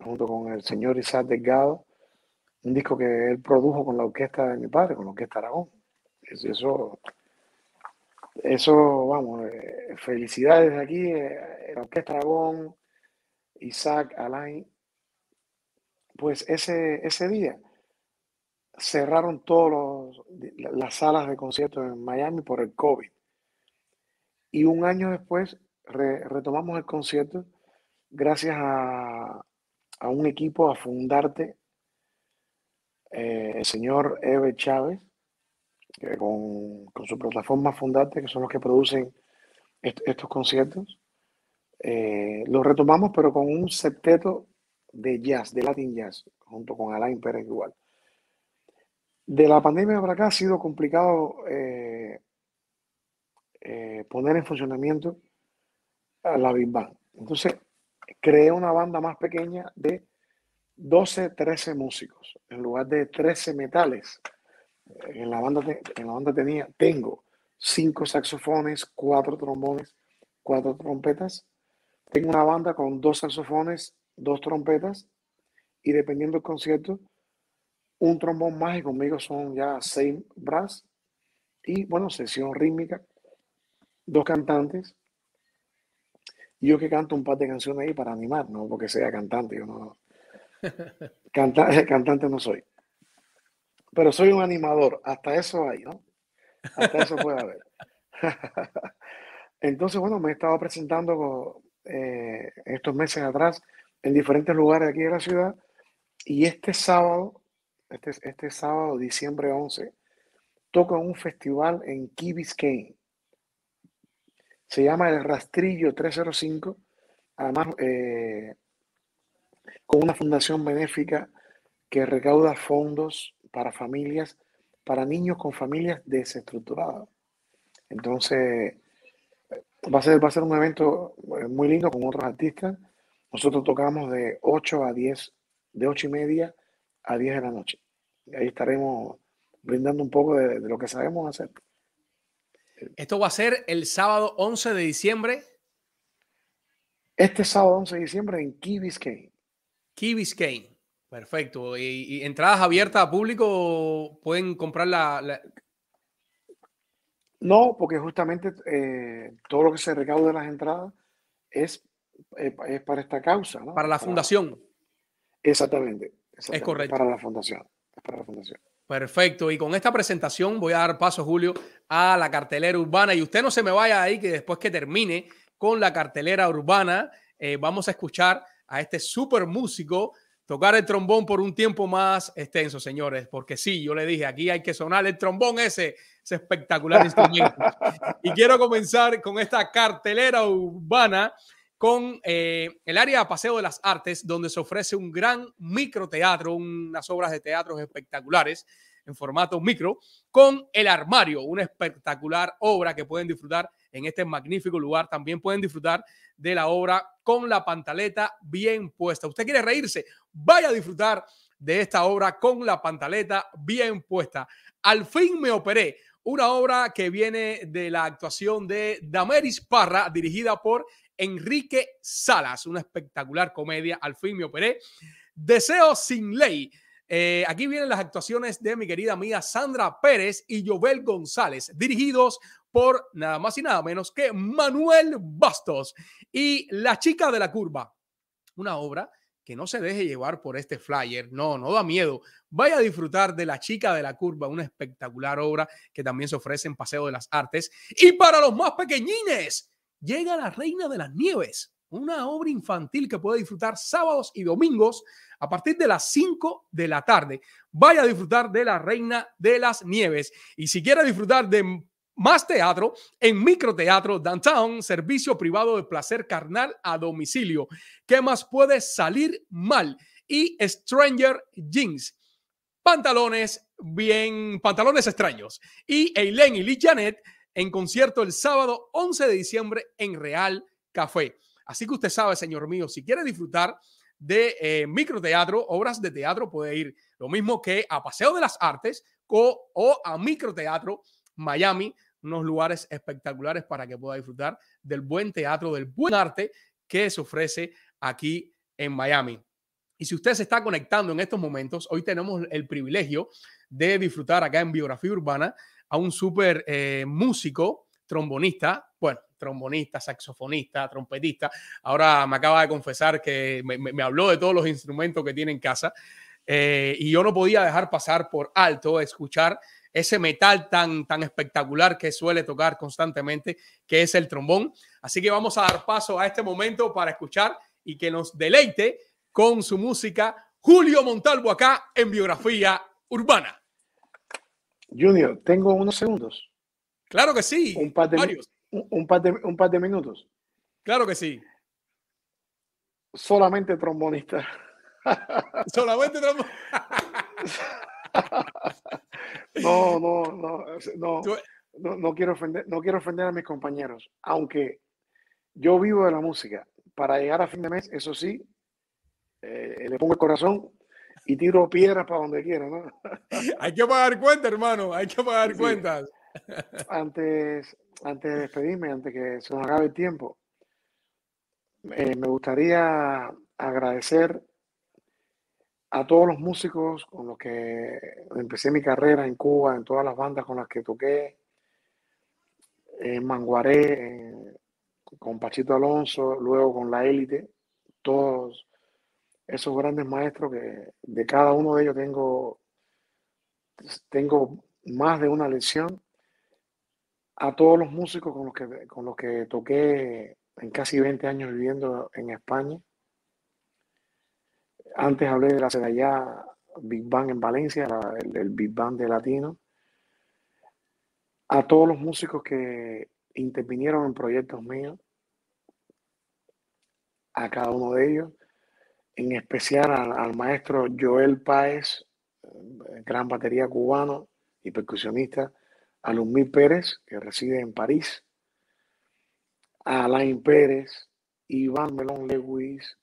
junto con el señor Isaac Delgado, un disco que él produjo con la orquesta de mi padre, con la orquesta Aragón. Eso, eso, vamos, eh, felicidades de aquí, eh, la orquesta Aragón, Isaac, Alain, pues ese, ese día cerraron todas las salas de conciertos en Miami por el COVID. Y un año después retomamos el concierto gracias a, un equipo, a Fundarte, eh, el señor Eve Chávez, con, con, su plataforma fundante, que son los que producen estos conciertos. Eh, lo retomamos, pero con un septeto de jazz, de Latin Jazz, junto con Alain Pérez igual. De la pandemia para acá ha sido complicado eh, eh, poner en funcionamiento a la Big Band. Entonces, creé una banda más pequeña de 12, 13 músicos, en lugar de 13 metales. En la banda, en la banda tenía, tengo cinco saxofones, cuatro trombones, cuatro trompetas. Tengo una banda con dos saxofones, dos trompetas y dependiendo del concierto, un trombón más y conmigo son ya seis brass y bueno, sesión rítmica, dos cantantes. Yo que canto un par de canciones ahí para animar, no porque sea cantante, yo no. cantante no soy. Pero soy un animador, hasta eso hay, ¿no? Hasta eso puede haber. Entonces, bueno, me he estado presentando eh, estos meses atrás en diferentes lugares aquí de la ciudad y este sábado, este, este sábado, diciembre 11, toco en un festival en Key Biscayne. Se llama El Rastrillo 305, además eh, con una fundación benéfica que recauda fondos para familias, para niños con familias desestructuradas. Entonces, va a ser, va a ser un evento eh, muy lindo con otros artistas. Nosotros tocamos de 8 a 10, de 8 y media a 10 de la noche. Ahí estaremos brindando un poco de, lo que sabemos hacer. Esto va a ser el sábado 11 de diciembre. Este sábado 11 de diciembre en Key Biscayne. Key Biscayne. Perfecto. ¿Y, entradas abiertas a público? ¿Pueden comprar la, No, porque justamente eh, todo lo que se recauda de las entradas es, eh, es para esta causa. ¿no? Para la fundación. Exactamente, Es correcto. Para la fundación. para la fundación. Perfecto. Y con esta presentación voy a dar paso, Julio, a la cartelera urbana. Y usted no se me vaya ahí, que después que termine con la cartelera urbana, eh, vamos a escuchar a este súper músico tocar el trombón por un tiempo más extenso, señores, porque sí, yo le dije, aquí hay que sonar el trombón ese, ese espectacular instrumento. y quiero comenzar con esta cartelera urbana con eh, el área Paseo de las Artes, donde se ofrece un gran microteatro, unas obras de teatro espectaculares en formato micro, con El Armario, una espectacular obra que pueden disfrutar en este magnífico lugar. También pueden disfrutar de la obra con la pantaleta bien puesta. ¿Usted quiere reírse? Vaya a disfrutar de esta obra con la pantaleta bien puesta. Al fin me operé. Una obra que viene de la actuación de Dameris Parra, dirigida por Enrique Salas. Una espectacular comedia. Al fin me operé. Deseo sin ley eh, aquí vienen las actuaciones de mi querida amiga Sandra Pérez y Jovel González, dirigidos por nada más y nada menos que Manuel Bastos y La chica de la curva. Una obra que no se deje llevar por este flyer, no, no da miedo. Vaya a disfrutar de La chica de la curva, una espectacular obra que también se ofrece en Paseo de las Artes. Y para los más pequeñines, llega La Reina de las Nieves, una obra infantil que puede disfrutar sábados y domingos a partir de las 5 de la tarde. Vaya a disfrutar de La Reina de las Nieves. Y si quiere disfrutar de más teatro en Microteatro Downtown, servicio privado de placer carnal a domicilio. ¿Qué más puede salir mal? Y Stranger Jeans. Pantalones bien, pantalones extraños. Y Eileen y Lee Janet en concierto el sábado 11 de diciembre en Real Café. Así que usted sabe, señor mío, si quiere disfrutar de eh, microteatro, obras de teatro, puede ir lo mismo que a Paseo de las Artes o, o a Microteatro Miami, unos lugares espectaculares para que pueda disfrutar del buen teatro, del buen arte que se ofrece aquí en Miami. Y si usted se está conectando en estos momentos, hoy tenemos el privilegio de disfrutar acá en Biografía Urbana a un súper eh, músico, trombonista, bueno, trombonista, saxofonista, trompetista. Ahora me acaba de confesar que me, habló de todos los instrumentos que tiene en casa eh, y yo no podía dejar pasar por alto escuchar ese metal tan, tan espectacular que suele tocar constantemente, que es el trombón. Así que vamos a dar paso a este momento para escuchar y que nos deleite con su música Julio Montalvo acá en Biografía Urbana. Junior, tengo unos segundos. Claro que sí. Un par de, varios. un, un par de, un par de minutos. Claro que sí. Solamente trombonista. Solamente trombo- No, no, no, no, no, no quiero ofender, no quiero ofender a mis compañeros, aunque yo vivo de la música. Para llegar a fin de mes, eso sí, eh, le pongo el corazón y tiro piedras para donde quiera, ¿no? Hay que pagar cuentas, hermano. Hay que pagar Sí. cuentas. Antes, antes de despedirme, antes que se nos acabe el tiempo, eh, me gustaría agradecer a todos los músicos con los que empecé mi carrera en Cuba, en todas las bandas con las que toqué, en Manguaré, con Pachito Alonso, luego con La Élite, todos esos grandes maestros que de cada uno de ellos tengo, tengo más de una lección a todos los músicos con los que, con los que toqué en casi 20 años viviendo en España. Antes hablé de la Sedallá Big Bang en Valencia, el, Big Bang de Latino. A todos los músicos que intervinieron en proyectos míos, a cada uno de ellos, en especial al, al maestro Joel Páez, gran batería cubano y percusionista, a Lumir Pérez, que reside en París, a Alain Pérez, Iván Melón Lewis,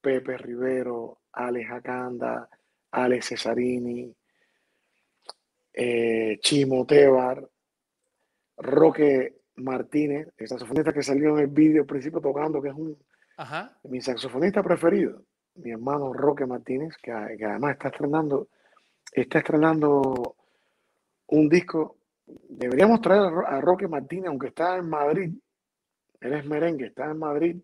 Pepe Rivero, Alex Acanda, Alex Cesarini, eh, Chimo Tebar, Roque Martínez, el saxofonista que salió en el vídeo al principio tocando, que es un, Ajá. mi saxofonista preferido, mi hermano Roque Martínez, que, que además está estrenando, está estrenando un disco. Deberíamos traer a Roque Martínez, aunque está en Madrid, él es merengue, está en Madrid.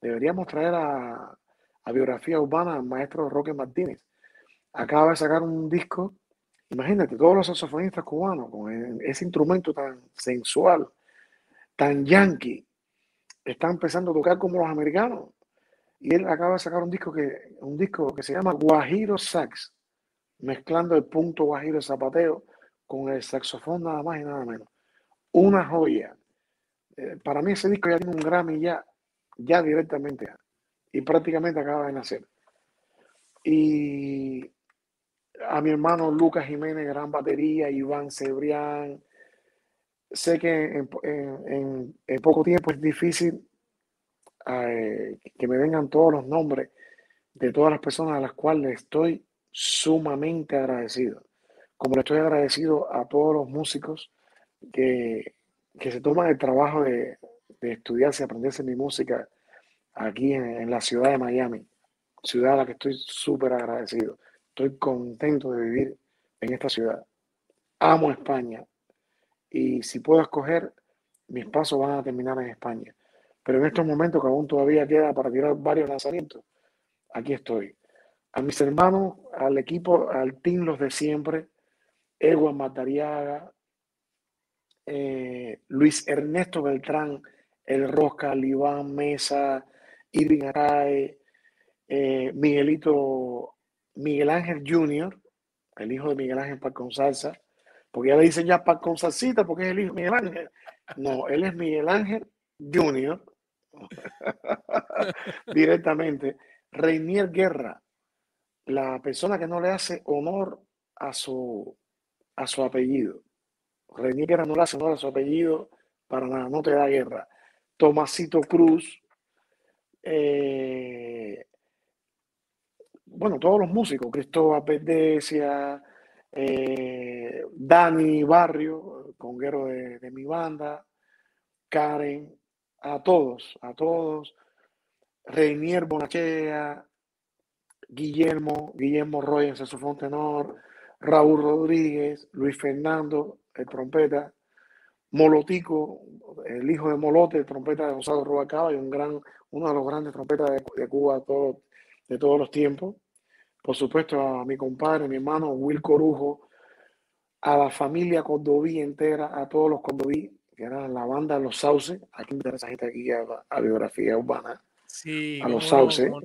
Deberíamos traer a, a Biografía Urbana al maestro Roque Martínez. Acaba de sacar un disco, imagínate, todos los saxofonistas cubanos con e- ese instrumento tan sensual, tan yankee, están empezando a tocar como los americanos. Y él acaba de sacar un disco que, un disco que se llama Guajiro Sax, mezclando el punto guajiro zapateo con el saxofón nada más y nada menos. Una joya. Eh, para mí ese disco ya tiene un Grammy ya, ya directamente. Y prácticamente acaba de nacer. Y a mi hermano Lucas Jiménez, gran batería, Iván Cebrián. Sé que en, po- en- en- en poco tiempo es difícil eh, que me vengan todos los nombres de todas las personas a las cuales estoy sumamente agradecido. Como le estoy agradecido a todos los músicos que, que se toman el trabajo de, de estudiarse aprenderse mi música aquí en, la ciudad de Miami, ciudad a la que estoy súper agradecido. Estoy contento de vivir en esta ciudad. Amo España y si puedo escoger, mis pasos van a terminar en España. Pero en estos momentos que aún todavía queda para tirar varios lanzamientos, aquí estoy. A mis hermanos, al equipo, al team los de siempre, Ewan Matariaga, eh, Luis Ernesto Beltrán, El Rosca, Liván Mesa, Irving Arae, eh, Miguelito, Miguel Ángel Jr., el hijo de Miguel Ángel Pacón Salsa, porque ya le dicen ya Pacón Salsita porque es el hijo de Miguel Ángel. No, él es Miguel Ángel Jr. directamente. Reinier Guerra, la persona que no le hace honor a su, a su apellido. Reinier Guerra no le hace honor a su apellido para nada, no te da guerra. Tomasito Cruz, eh, bueno, todos los músicos, Cristóbal Verdesia, eh, Dani Barrio, conguero de, de mi banda, Karen, a todos, a todos, Reinier Bonachea, Guillermo, Guillermo Roy en saxofón tenor, Raúl Rodríguez, Luis Fernando, el trompeta, Molotico, el hijo de Molote, trompeta de Gonzalo Rubalcaba y un gran, uno de los grandes trompetas de, de Cuba de, todo- de todos los tiempos. Por supuesto, a mi compadre, mi hermano Will Corujo, a la familia Cordobí entera, a todos los Cordobí, que eran la banda Los Sauces, aquí me esa gente aquí a, a biografía urbana, Sí. a los no, Sauces, no.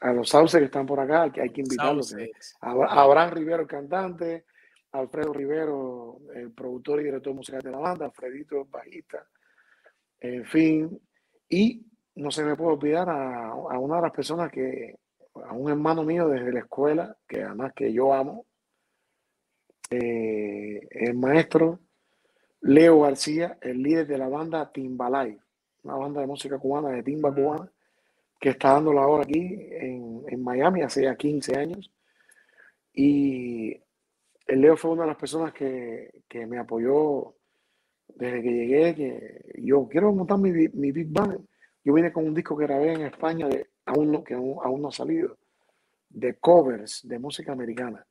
a los Sauces que están por acá, que hay que invitarlos. Abra- Abraham Rivero, el cantante, Alfredo Rivero, el productor y director musical de la banda, Alfredito, bajista, en fin. Y no se me puede olvidar a, a una de las personas que, a un hermano mío desde la escuela, que además que yo amo, eh, el maestro Leo García, el líder de la banda Timbalay, una banda de música cubana, de timba cubana, que está dando la hora aquí en, en Miami hace ya 15 años. Y el Leo fue una de las personas que, que me apoyó desde que llegué, que yo quiero montar mi, mi Big Band. Yo vine con un disco que grabé en España, de, que aún, no ha salido, de covers de música americana.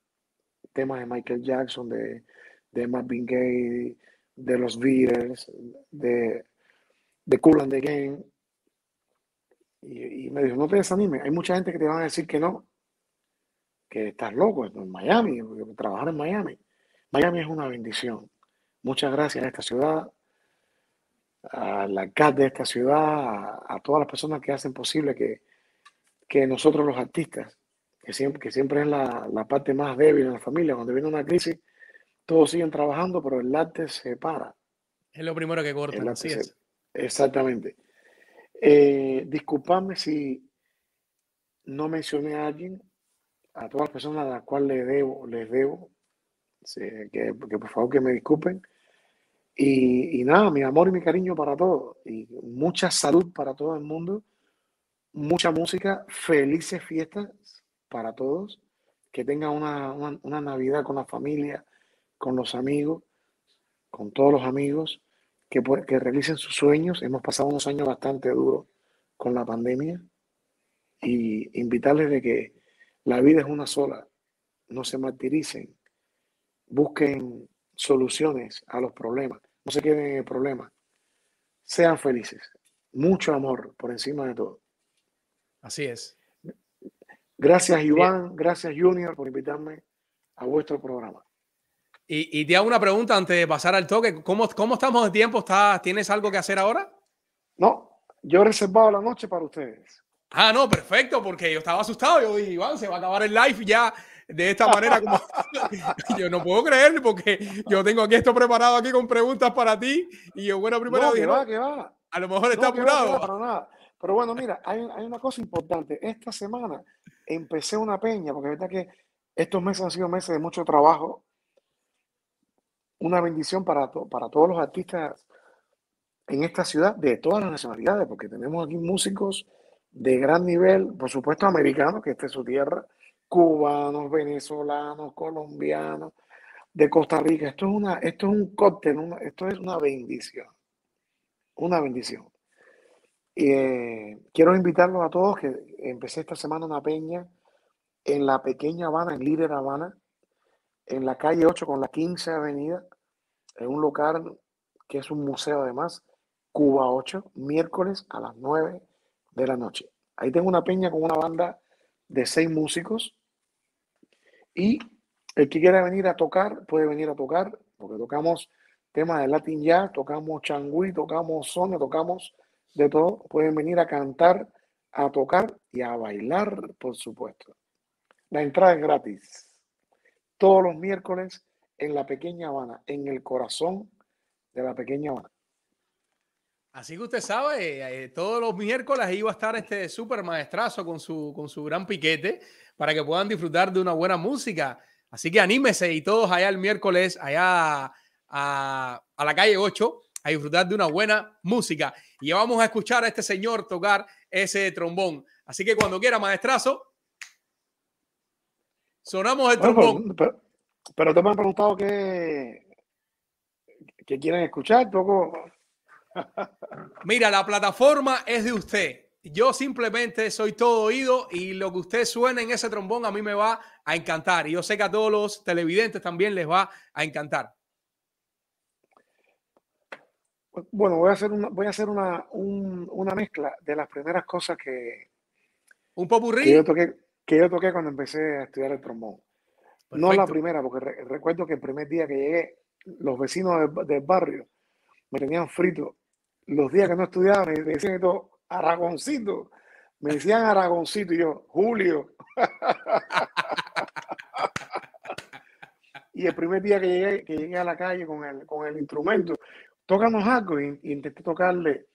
Temas de Michael Jackson, de, de Marvin Gaye, de los Beatles, de, de Cool and the Game. Y, y me dijo, no te desanimes, hay mucha gente que te van a decir que no, que estás loco en Miami, trabajar en Miami. Miami es una bendición. Muchas gracias a esta ciudad, al alcalde de esta ciudad, a, a todas las personas que hacen posible que, que nosotros los artistas, que siempre, que siempre es la, la parte más débil en la familia, cuando viene una crisis, todos siguen trabajando, pero el arte se para. Es lo primero que es. se- Exactamente. Eh, disculpadme si no mencioné a alguien, a todas las personas a las cuales les debo, les debo, que, que por favor que me disculpen. Y, y nada, mi amor y mi cariño para todos. Y mucha salud para todo el mundo. Mucha música. Felices fiestas para todos. Que tengan una, una, una Navidad con la familia, con los amigos, con todos los amigos. Que, que realicen sus sueños. Hemos pasado unos años bastante duros con la pandemia. Y invitarles de que la vida es una sola. No se martiricen. Busquen soluciones a los problemas. No se queden en el problema. Sean felices. Mucho amor por encima de todo. Así es. Gracias, Iván. Gracias, Junior, por invitarme a vuestro programa. Y, y te hago una pregunta antes de pasar al toque. ¿Cómo, cómo estamos de tiempo? ¿Estás- ¿Tienes algo que hacer ahora? No, yo he reservado la noche para ustedes. Ah, no, perfecto, porque yo estaba asustado. Yo dije, Iván, se va a acabar el live ya de esta manera. Como... yo no puedo creer porque yo tengo aquí esto preparado aquí con preguntas para ti. Y yo, bueno, primero No, que dije, va, no, que va. a lo mejor está No, que va, que apurado. para nada. Pero bueno, mira, hay, hay una cosa importante. Esta semana empecé una peña, porque verdad que estos meses han sido meses de mucho trabajo. Una bendición para, to- para todos los artistas en esta ciudad de todas las nacionalidades, porque tenemos aquí músicos de gran nivel, por supuesto americanos, que esta es su tierra, cubanos, venezolanos, colombianos, de Costa Rica. Esto es una, esto es un cóctel, esto es una bendición, una bendición. Eh, quiero invitarlos a todos que empecé esta semana una peña en la pequeña Habana, en Líder Habana, en la calle 8 con la 15 Avenida, en un local que es un museo además, Cuba 8, miércoles a las 9 de la noche. Ahí tengo una peña con una banda de seis músicos y el que quiera venir a tocar puede venir a tocar, porque tocamos temas de Latin Jazz, tocamos changüí, tocamos sonia, tocamos de todo. Pueden venir a cantar, a tocar y a bailar, por supuesto. La entrada es gratis. Todos los miércoles en la pequeña Habana, en el corazón de la pequeña Habana. Así que usted sabe, eh, todos los miércoles va a estar este súper maestrazo con su, con su gran piquete para que puedan disfrutar de una buena música. Así que anímese y todos allá el miércoles, allá a, a la calle 8, a disfrutar de una buena música. Y ya vamos a escuchar a este señor tocar ese trombón. Así que cuando quiera, maestrazo, sonamos el Bueno, trombón. pero, pero, pero te me han preguntado qué, qué quieren escuchar, poco. Mira, la plataforma es de usted. Yo simplemente soy todo oído y lo que usted suene en ese trombón a mí me va a encantar. Y yo sé que a todos los televidentes también les va a encantar. Bueno, voy a hacer una, voy a hacer una, un- una mezcla de las primeras cosas que, Un que yo popurrí. toqué, que yo toqué cuando empecé a estudiar el trombón. No la Perfecto. primera, porque re- recuerdo que el primer día que llegué, los vecinos del, del barrio me tenían frito. Los días que no estudiaba me decían todo, Aragoncito. Me decían Aragoncito y yo, Julio. Y el primer día que llegué, que llegué a la calle con el, con el instrumento, tócanos algo y, y intenté tocarle.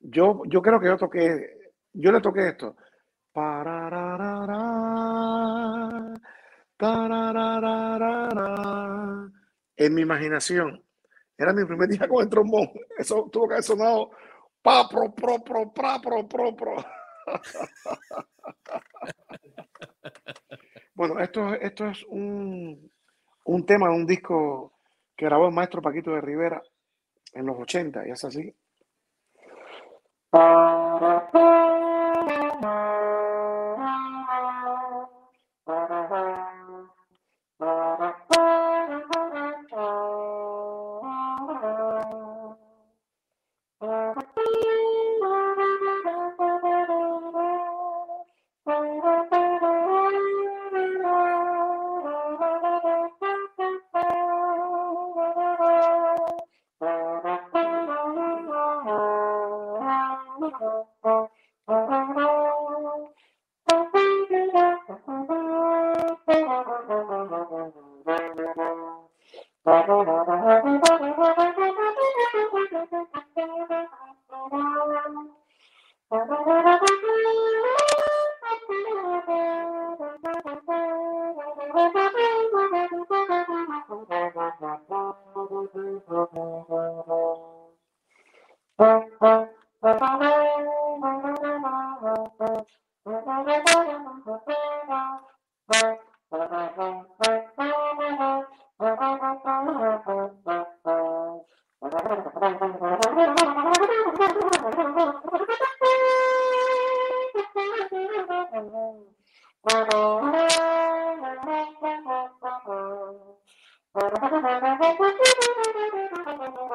Yo, yo creo que yo toqué, yo le toqué esto. En mi imaginación. Era mi primer día con el trombón. Eso tuvo que haber sonado pa, pro, pro, pro, pra, pro, pro, pro. Bueno, esto, esto es un, un tema de un disco que grabó el maestro Paquito de Rivera en los 80, y es así.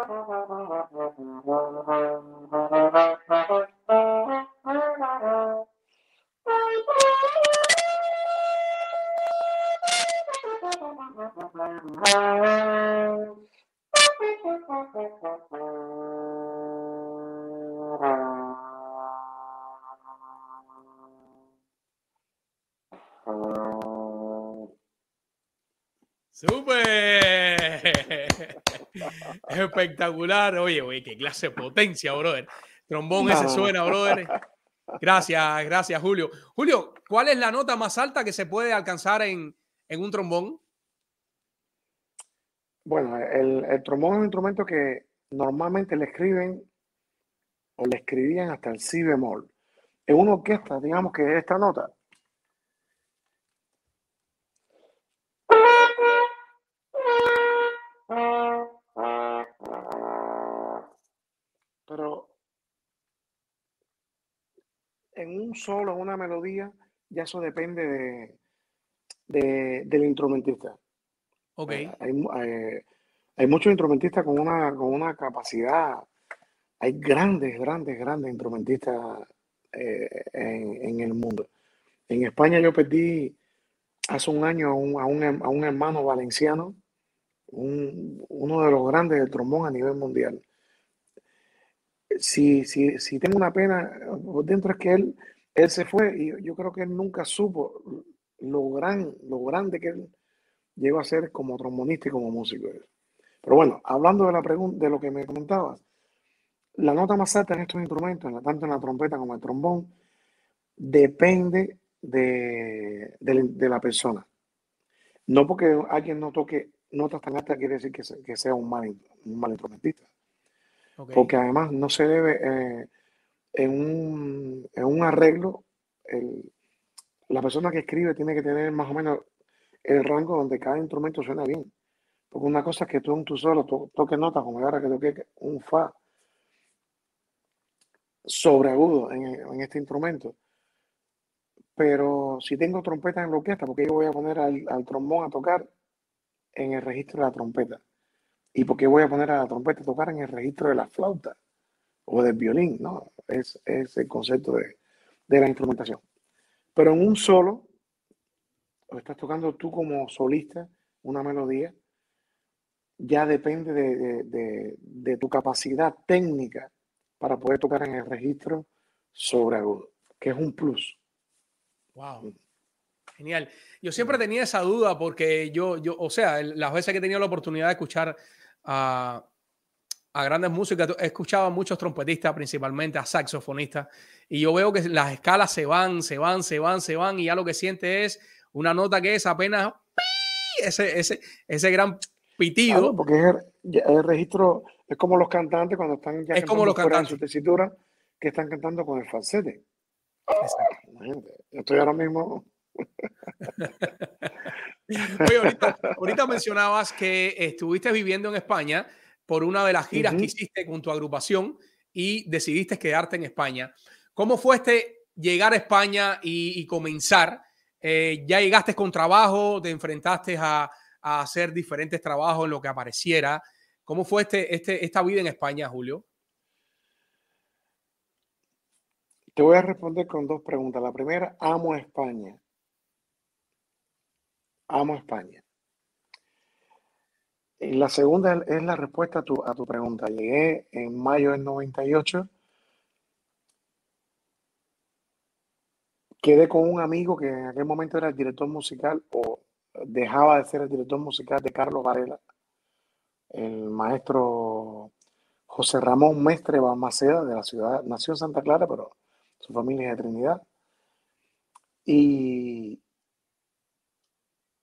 Thank you. Espectacular. Oye, oye, qué clase de potencia, brother. Trombón ese suena, brother. Gracias, gracias, Julio. Julio, ¿cuál es la nota más alta que se puede alcanzar en, en un trombón? Bueno, el, el, trombón es un instrumento que normalmente le escriben o le escribían hasta el si bemol. En una orquesta, digamos que esta nota en un solo, en una melodía, ya eso depende de, de- del instrumentista. Ok. Eh, Hay, eh, hay muchos instrumentistas con una, con una capacidad. Hay grandes, grandes, grandes instrumentistas eh, en, en el mundo. En España yo perdí hace un año a un, a un a un hermano valenciano, un- uno de los grandes del trombón a nivel mundial. Si, si, si tengo una pena por dentro es que él, él se fue y yo, creo que él nunca supo lo gran, lo grande que él llegó a ser como trombonista y como músico. Pero bueno, hablando de la pregunta, de lo que me comentabas, la nota más alta en estos instrumentos, tanto en la trompeta como en el trombón, depende de, de la- persona. No porque alguien no toque notas tan altas quiere decir que, que sea un mal, un mal instrumentista. Porque además no se debe eh, en, un, en un arreglo, el- la persona que escribe tiene que tener más o menos el rango donde cada instrumento suena bien. Porque una cosa es que tú en tu solo to- toques notas, como ahora que toqué un fa sobreagudo en, en este instrumento. Pero si tengo trompeta en la orquesta, porque yo voy a poner al, al trombón a tocar en el registro de la trompeta? ¿Y por qué voy a poner a la trompeta a tocar en el registro de la flauta o del violín? No, es, es el concepto de, de la instrumentación. Pero en un solo, o estás tocando tú como solista una melodía, ya depende de, de- de- de tu capacidad técnica para poder tocar en el registro sobreagudo, que es un plus. Wow. Genial. Yo siempre tenía esa duda porque yo, yo o sea, las veces que he tenido la oportunidad de escuchar a, a grandes músicos, he escuchado a muchos trompetistas, principalmente a saxofonistas, y yo veo que las escalas se van, se van, se van, se van, y ya lo que siente es una nota que es apenas ese, ese, ese gran pitido. porque es el, registro, es como los cantantes cuando están ya es como los cantantes. su tesitura, que están cantando con el falsete. estoy ahora mismo. Oye, ahorita, ahorita, mencionabas que estuviste viviendo en España por una de las giras que hiciste con tu agrupación y decidiste quedarte en España. ¿Cómo fue este llegar a España y, comenzar? Eh, ¿Ya llegaste con trabajo? ¿Te enfrentaste a, a, hacer diferentes trabajos en lo que apareciera? ¿Cómo fue este, este, esta vida en España, Julio? Te voy a responder con dos preguntas. La primera, amo España. Amo España. Y la segunda es la respuesta a tu, a tu pregunta. Llegué en mayo del 98. Quedé con un amigo que en aquel momento era el director musical o dejaba de ser el director musical de Carlos Varela, el maestro José Ramón Mestre Balmaceda de la ciudad, nació en Santa Clara, pero su familia es de Trinidad. Y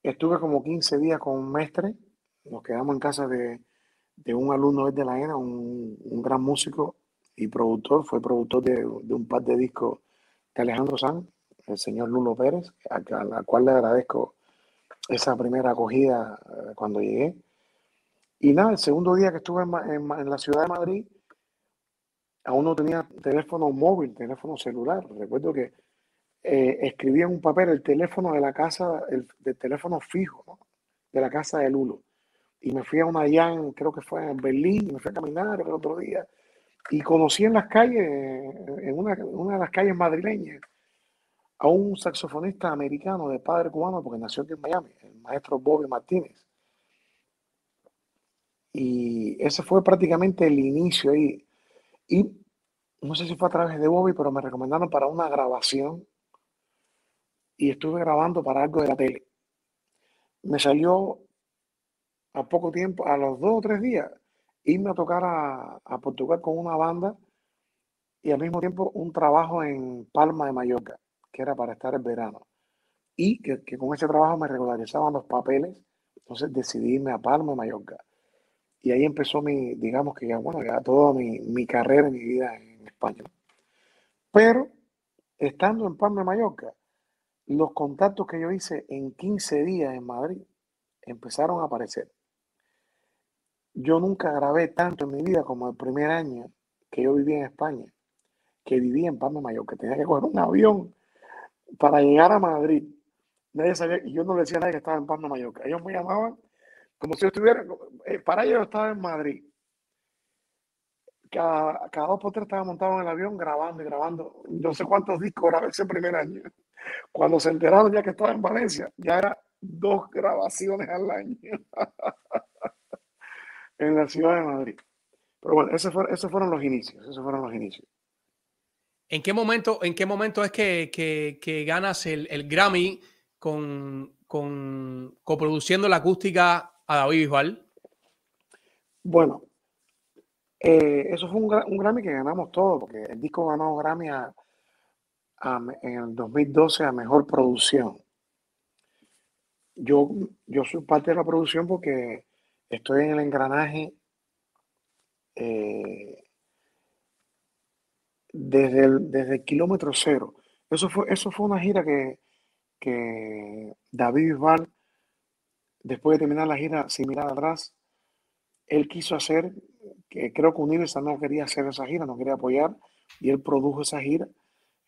estuve como 15 días con Mestre, nos quedamos en casa de, un alumno de la ENA, un, gran músico y productor, fue productor de, un par de discos de Alejandro Sanz, el señor Lulo Pérez, a, la cual le agradezco esa primera acogida eh, cuando llegué. Y nada, el segundo día que estuve en, la ciudad de Madrid, aún no tenía teléfono móvil, teléfono celular. Recuerdo que eh, escribía en un papel el teléfono de la casa, el, teléfono fijo de la casa de Lulo y me fui a una Jan, creo que fue en Berlín, me fui a caminar el otro día, y conocí en las calles, en una, de las calles madrileñas, a un saxofonista americano de padre cubano, porque nació aquí en Miami, el maestro Bobby Martínez. Y ese fue prácticamente el inicio ahí. Y no sé si fue a través de Bobby, pero me recomendaron para una grabación. Y estuve grabando para algo de la tele. Me salió a poco tiempo, a los dos o tres días, irme a tocar a, Portugal con una banda y al mismo tiempo un trabajo en Palma de Mallorca, que era para estar el verano. Y que, con ese trabajo me regularizaban los papeles, entonces decidí irme a Palma de Mallorca. Y ahí empezó mi, digamos que ya, bueno, ya toda mi, mi carrera y mi vida en España. Pero, estando en Palma de Mallorca, los contactos que yo hice en 15 días en Madrid empezaron a aparecer. Yo nunca grabé tanto en mi vida como el primer año que yo viví en España, que viví en Palma de que tenía que coger un avión para llegar a Madrid. Nadie sabía, y yo no le decía a nadie que estaba en Palma Mallorca. Ellos me llamaban como si yo estuviera, eh, para ellos estaba en Madrid. Cada, cada dos por tres estaba montado en el avión grabando y grabando. No sé cuántos discos grabé ese primer año. Cuando se enteraron ya que estaba en Valencia, ya era dos grabaciones al año. en la ciudad de Madrid. Pero bueno, esos fueron, esos fueron los inicios, esos fueron los inicios. ¿En qué momento, en qué momento es que, que, ganas el, el, Grammy con, con coproduciendo la acústica a David Bisbal? Bueno, eh, eso fue un, un, Grammy que ganamos todos, porque el disco ganó Grammy a, en el 2012 a Mejor Producción. Yo, yo soy parte de la producción porque Estoy en el engranaje eh, desde, el, desde kilómetro cero. Eso fue, eso fue una gira que, David Bisbal, después de terminar la gira sin mirar atrás, él quiso hacer, que creo que Universal no quería hacer esa gira, no quería apoyar, y él produjo esa gira.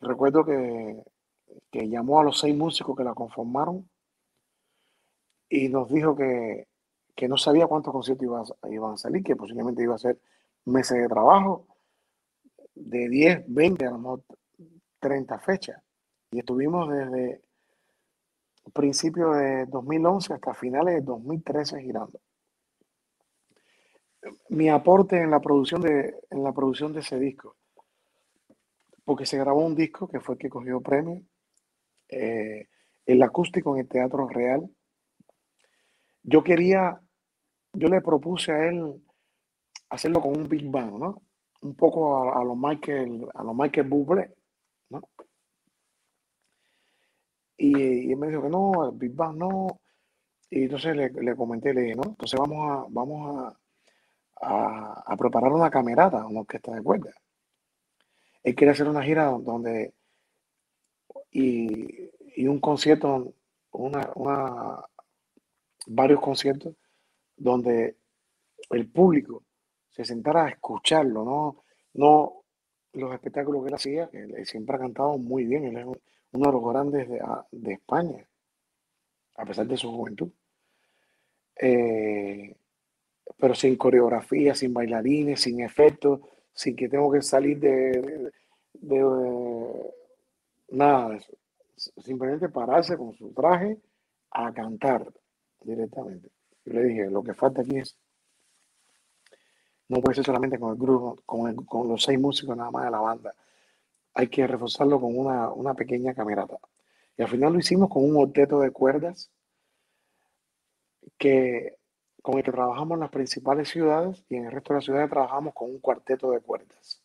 Recuerdo que, que llamó a los seis músicos que la conformaron y nos dijo que que no sabía cuántos conciertos iban, a salir, que posiblemente iba a ser meses de trabajo, de 10, 20, a lo mejor 30 fechas. Y estuvimos desde principios de 2011 hasta finales de 2013 girando. Mi aporte en la producción de, en la producción de ese disco, porque se grabó un disco que fue el que cogió premio. Eh, el acústico en el Teatro Real. Yo quería, yo le propuse a él hacerlo con un Big Bang, ¿no? Un poco a, a los Michael, a los Michael Bublé, ¿no? Y, él me dijo que no, el Big Bang no. Y entonces le, le comenté, le dije, no, entonces vamos a, vamos a, a, preparar una camerata, una orquesta de cuerdas. Él quiere hacer una gira donde y, y un concierto, una, varios conciertos donde el público se sentara a escucharlo, no, no los espectáculos que él hacía, que él siempre ha cantado muy bien, él es uno de los grandes de, de España, a pesar de su juventud. Eh, pero sin coreografía, sin bailarines, sin efectos, sin que tengo que salir de, de, nada de eso. Simplemente pararse con su traje a cantar directamente. Yo le dije, lo que falta aquí es, no puede ser solamente con el grupo, con, el, con los seis músicos nada más de la banda. Hay que reforzarlo con una, una pequeña camerata. Y al final lo hicimos con un octeto de cuerdas que con el que trabajamos en las principales ciudades y en el resto de las ciudades trabajamos con un cuarteto de cuerdas.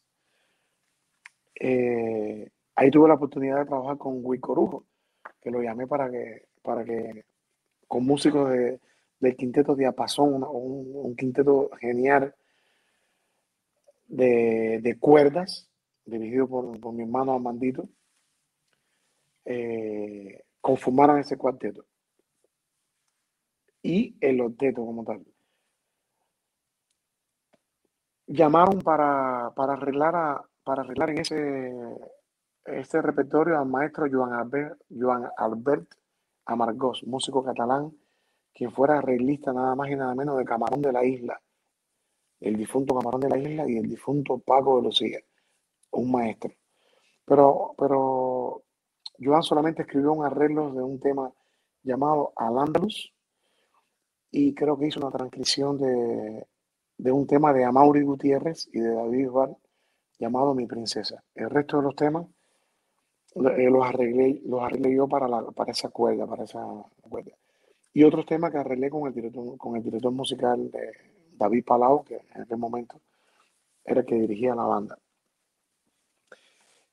Eh, ahí tuve la oportunidad de trabajar con Will Corujo, que lo llamé para que, para que con músicos de, del quinteto Diapasón, un, un, quinteto genial de, de cuerdas, dirigido por, por, mi hermano Amandito, eh, conformaran ese cuarteto y el octeto como tal. Llamaron para, para, arreglar, a, para arreglar en ese, este repertorio al maestro Joan Albert, Joan Albert Amargós, músico catalán, quien fuera arreglista nada más y nada menos de Camarón de la Isla, el difunto Camarón de la Isla y el difunto Paco de Lucía, un maestro. Pero, pero Joan solamente escribió un arreglo de un tema llamado Al Andalus, y creo que hizo una transcripción de, de un tema de Amaury Gutiérrez y de David Val llamado Mi Princesa. El resto de los temas eh, los, arreglé, los arreglé yo para, la, para esa cuerda, para esa cuerda. Y otros temas que arreglé con el director, con el director musical de David Palau, que en aquel momento era el que dirigía la banda.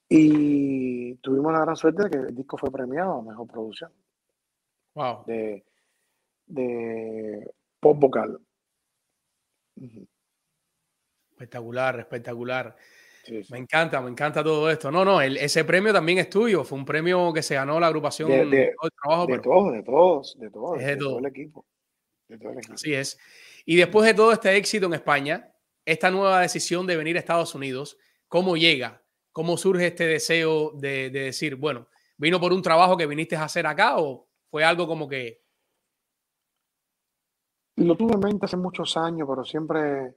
Y tuvimos la gran suerte de que el disco fue premiado a Mejor Producción. Wow. De, de pop vocal. Espectacular, espectacular. Sí, sí. Me encanta, me encanta todo esto. No, no, el, ese premio también es tuyo. Fue un premio que se ganó la agrupación de, de, todo el trabajo. De pero todos, de todos, de todos. Es de, de todo. todo. el equipo. De todo el equipo. Así es. Y después de todo este éxito en España, esta nueva decisión de venir a Estados Unidos, ¿cómo llega? ¿Cómo surge este deseo de, de decir, bueno, vino por un trabajo que viniste a hacer acá o fue algo como que lo tuve en mente hace muchos años, pero siempre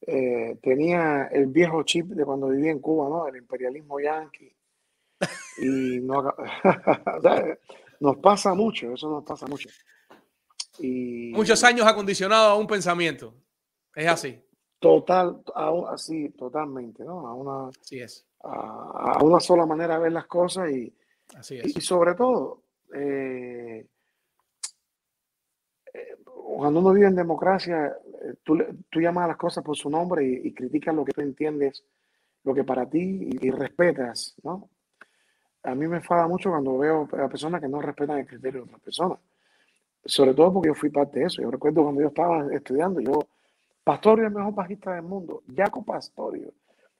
eh, tenía el viejo chip de cuando vivía en Cuba, ¿no? El imperialismo yanqui. Y no, nos pasa mucho, eso nos pasa mucho. Y muchos años acondicionado a un pensamiento. Es así. Total, a, así, totalmente, ¿no? A una, así es. A, a, una sola manera de ver las cosas y, así es. y sobre todo, eh, cuando uno vive en democracia, eh, tú, llamas a las cosas por su nombre y, y, criticas lo que tú entiendes, lo que para ti y, y, respetas, ¿no? A mí me enfada mucho cuando veo a personas que no respetan el criterio de otras personas. Sobre todo porque yo fui parte de eso. Yo recuerdo cuando yo estaba estudiando, yo, Pastorio es el mejor bajista del mundo, Jaco Pastorio.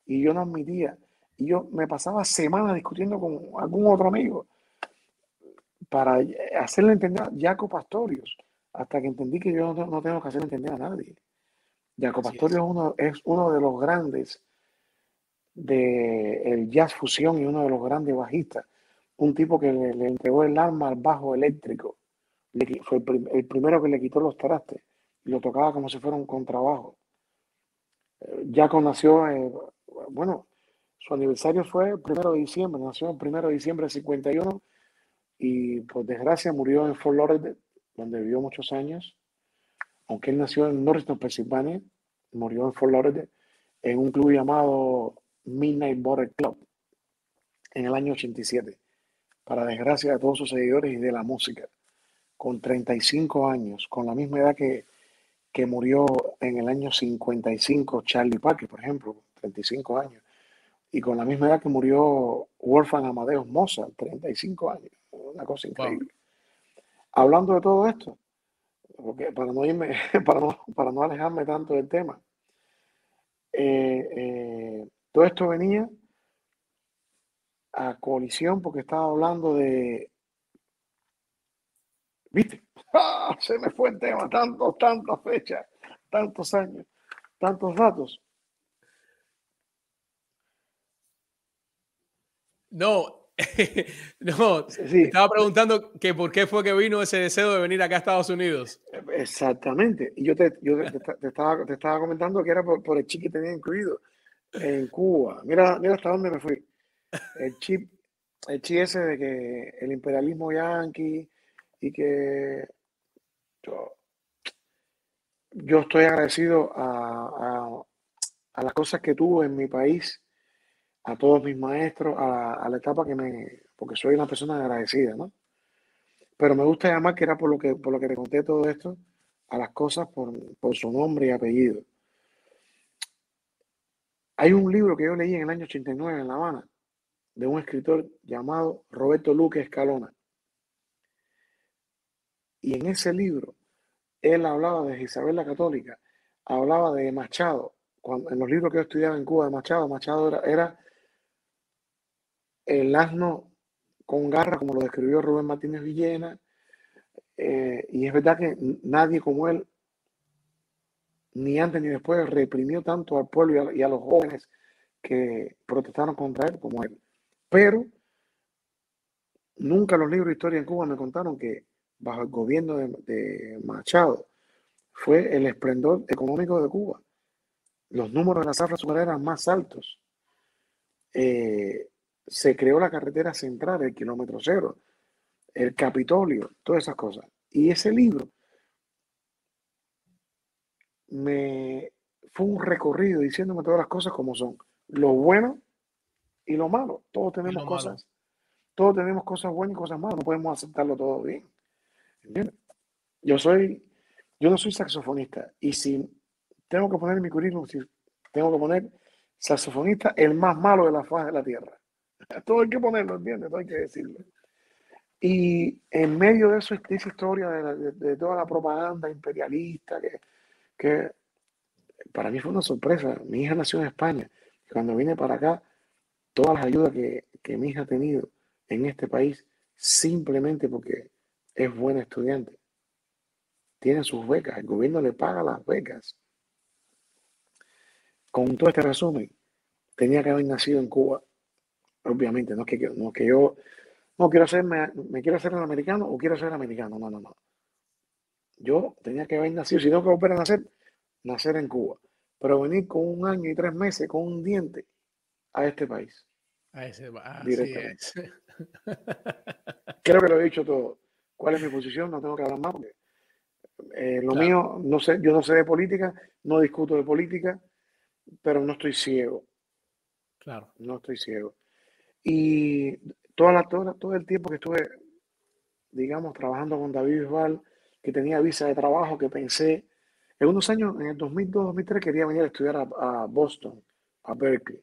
Y yo no admitía. Y yo me pasaba semanas discutiendo con algún otro amigo para hacerle entender a Jaco Pastorius hasta que entendí que yo no, no tengo que hacer entender a nadie. Jaco Pastorio es. uno, es uno de los grandes del jazz fusión y uno de los grandes bajistas. Un tipo que le, le entregó el arma al bajo eléctrico. Le, fue el, el, primero que le quitó los trastes y lo tocaba como si fuera un contrabajo. Jaco nació, eh, bueno, su aniversario fue el primero de diciembre, nació el primero de diciembre del 51 y por desgracia murió en Fort Lauderdale donde vivió muchos años, aunque él nació en Norristown, Pensilvania, murió en Fort Lauderdale, en un club llamado Midnight Border Club, en el año 87. para desgracia de todos sus seguidores y de la música, con 35 años, con la misma edad que, que murió en el año 55 Charlie Parker, por ejemplo, 35 años, y con la misma edad que murió Wolfgang Amadeus Mozart, 35 años, una cosa increíble. Hablando de todo esto, porque para no irme, para no, para no alejarme tanto del tema, eh, eh, todo esto venía a colisión porque estaba hablando de, ¿viste? ¡Ah! Se me fue el tema, tantos, tantas fechas, tantos años, tantos datos. No, no, estaba preguntando que por qué fue que vino ese deseo de venir acá a Estados Unidos. Exactamente. Y yo te, yo te, estaba, te estaba, comentando que era por, por el chip que tenía incluido en Cuba. Mira, mira hasta dónde me fui. El chip, el chip ese de que el imperialismo yanqui y que yo, yo estoy agradecido a, a, a las cosas que tuve en mi país a todos mis maestros, a, la etapa que me, porque soy una persona agradecida, ¿no? Pero me gusta llamar que era por lo que, por lo que te conté todo esto, a las cosas por, su nombre y apellido. Hay un libro que yo leí en el año 89 en La Habana, de un escritor llamado Roberto Luque Escalona. Y en ese libro, él hablaba de Isabel la Católica, hablaba de Machado. Cuando, en los libros que yo estudiaba en Cuba de Machado, Machado era el asno con garra, como lo describió Rubén Martínez Villena, eh, y es verdad que nadie como él, ni antes ni después, reprimió tanto al pueblo y a, los jóvenes que protestaron contra él como él. Pero nunca los libros de historia en Cuba me contaron que bajo el gobierno de, Machado fue el esplendor económico de Cuba. Los números de las zafra eran más altos. Eh, se creó la carretera central, el kilómetro cero, el Capitolio, todas esas cosas. Y ese libro me fue un recorrido diciéndome todas las cosas como son, lo bueno y lo malo. Todos tenemos cosas, todos tenemos cosas buenas y cosas malas, no podemos aceptarlo todo bien. Yo soy, yo no soy saxofonista y si tengo que poner en mi currículum, si tengo que poner saxofonista, el más malo de la faz de la tierra. Todo hay que ponerlo, ¿entiendes? Todo hay que decirlo. Y en medio de eso, esa historia de, toda la propaganda imperialista, que, para mí fue una sorpresa. Mi hija nació en España. Cuando vine para acá, todas las ayudas que, que mi hija ha tenido en este país, simplemente porque es buena estudiante. Tiene sus becas, el gobierno le paga las becas. Con todo este resumen, tenía que haber nacido en Cuba Obviamente, no es que, no que yo no quiero ser, me, quiero hacer un americano o quiero ser americano. No, no, no. Yo tenía que haber nacido, si no que volver a nacer, nacer en Cuba. Pero venir con un año y tres meses con un diente a este país. A ese, directamente. Creo que lo he dicho todo. ¿Cuál es mi posición? No tengo que hablar más porque eh, lo mío, no sé, yo no sé de política, no discuto de política, pero no estoy ciego. Claro. No estoy ciego. Y toda la, todo el tiempo que estuve, digamos, trabajando con David Bisbal, que tenía visa de trabajo, que pensé, en unos años, en el 2002-2003, quería venir a estudiar a, Boston, a Berkeley.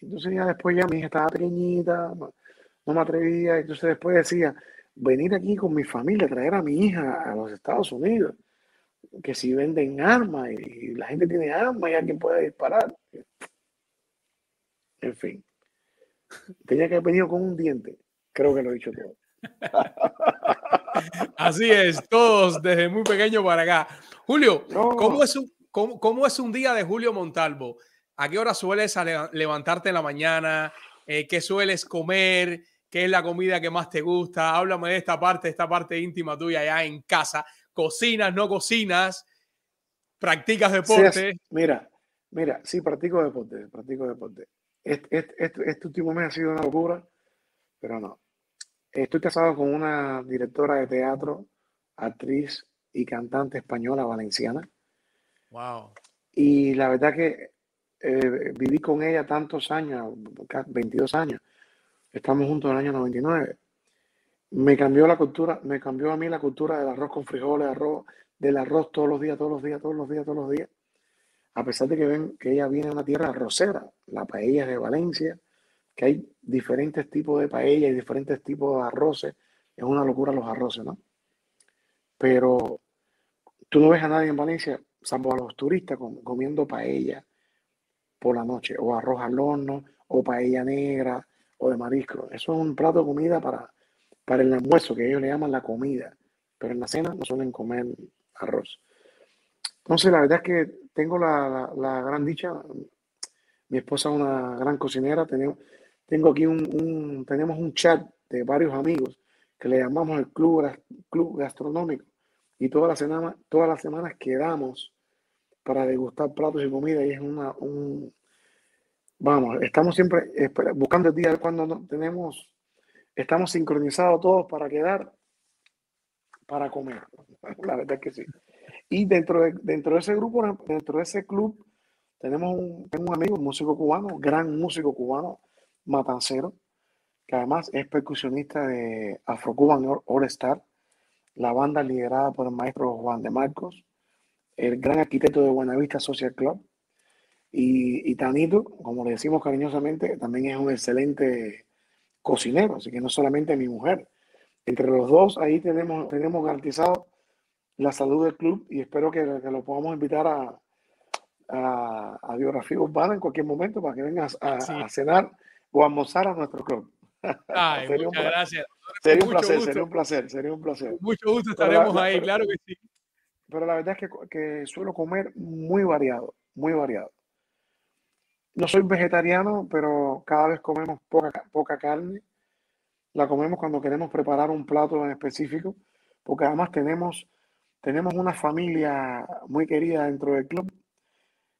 Entonces ya después ya mi hija estaba pequeñita, no, me atrevía, entonces después decía, venir aquí con mi familia, traer a mi hija a los Estados Unidos, que si venden armas y la gente tiene armas y alguien puede disparar. En fin. Tenía que haber venido con un diente. Creo que lo he dicho todo. Así es, todos desde muy pequeño para acá. Julio, ¿cómo, es un, cómo, es un día de Julio Montalvo? ¿A qué hora sueles levantarte en la mañana? Eh, ¿Qué sueles comer? ¿Qué es la comida que más te gusta? Háblame de esta parte, esta parte íntima tuya allá en casa. ¿Cocinas, no cocinas? ¿Practicas deporte? mira, mira, sí, practico deporte, practico deporte. Este, este, último mes ha sido una locura, pero no. Estoy casado con una directora de teatro, actriz y cantante española valenciana. Wow. Y la verdad que eh, viví con ella tantos años, 22 años. Estamos juntos en el año 99. me cambió la cultura, me cambió a mí la cultura del arroz con frijoles, arroz, del arroz todos los días, todos los días, todos los días, todos los días. A pesar de que ven que ella viene de una tierra arrocera, la paella de Valencia, que hay diferentes tipos de paella y diferentes tipos de arroces. Es una locura los arroces, ¿no? Pero tú no ves a nadie en Valencia, salvo a los turistas, comiendo paella por la noche, o arroz al horno, o paella negra, o de marisco. Eso es un plato de comida para, para el almuerzo, que ellos le llaman la comida, pero en la cena no suelen comer arroz. Entonces, la verdad es que tengo la, gran dicha, mi esposa es una gran cocinera, tenemos, tengo aquí un, tenemos un chat de varios amigos que le llamamos el club, club gastronómico y todas las, semanas, todas las semanas quedamos para degustar platos y comida y es una, un, vamos, estamos siempre buscando el día cuando no, tenemos estamos sincronizados todos para quedar, para comer. La verdad es que sí. Y dentro de, dentro de ese grupo, dentro de ese club, tenemos un, tengo un amigo, un músico cubano, gran músico cubano, matancero, que además es percusionista de Afro Cuban All Star, la banda liderada por el maestro Juan de Marcos, el gran arquitecto de Buenavista Social Club, y, y Tanito, como le decimos cariñosamente, también es un excelente cocinero, así que no solamente mi mujer. Entre los dos ahí tenemos, tenemos garantizado la salud del club y espero que, lo podamos invitar a, a, Biografía Urbana en cualquier momento para que vengas a, cenar o a almorzar a nuestro club. sería muchas un, gracias. Sería un placer, sería un placer, sería un placer. Mucho gusto estaremos ahí, claro que sí. Pero la verdad es que, que suelo comer muy variado, muy variado. No soy vegetariano, pero cada vez comemos poca, poca carne. La comemos cuando queremos preparar un plato en específico, porque además tenemos, tenemos una familia muy querida dentro del club,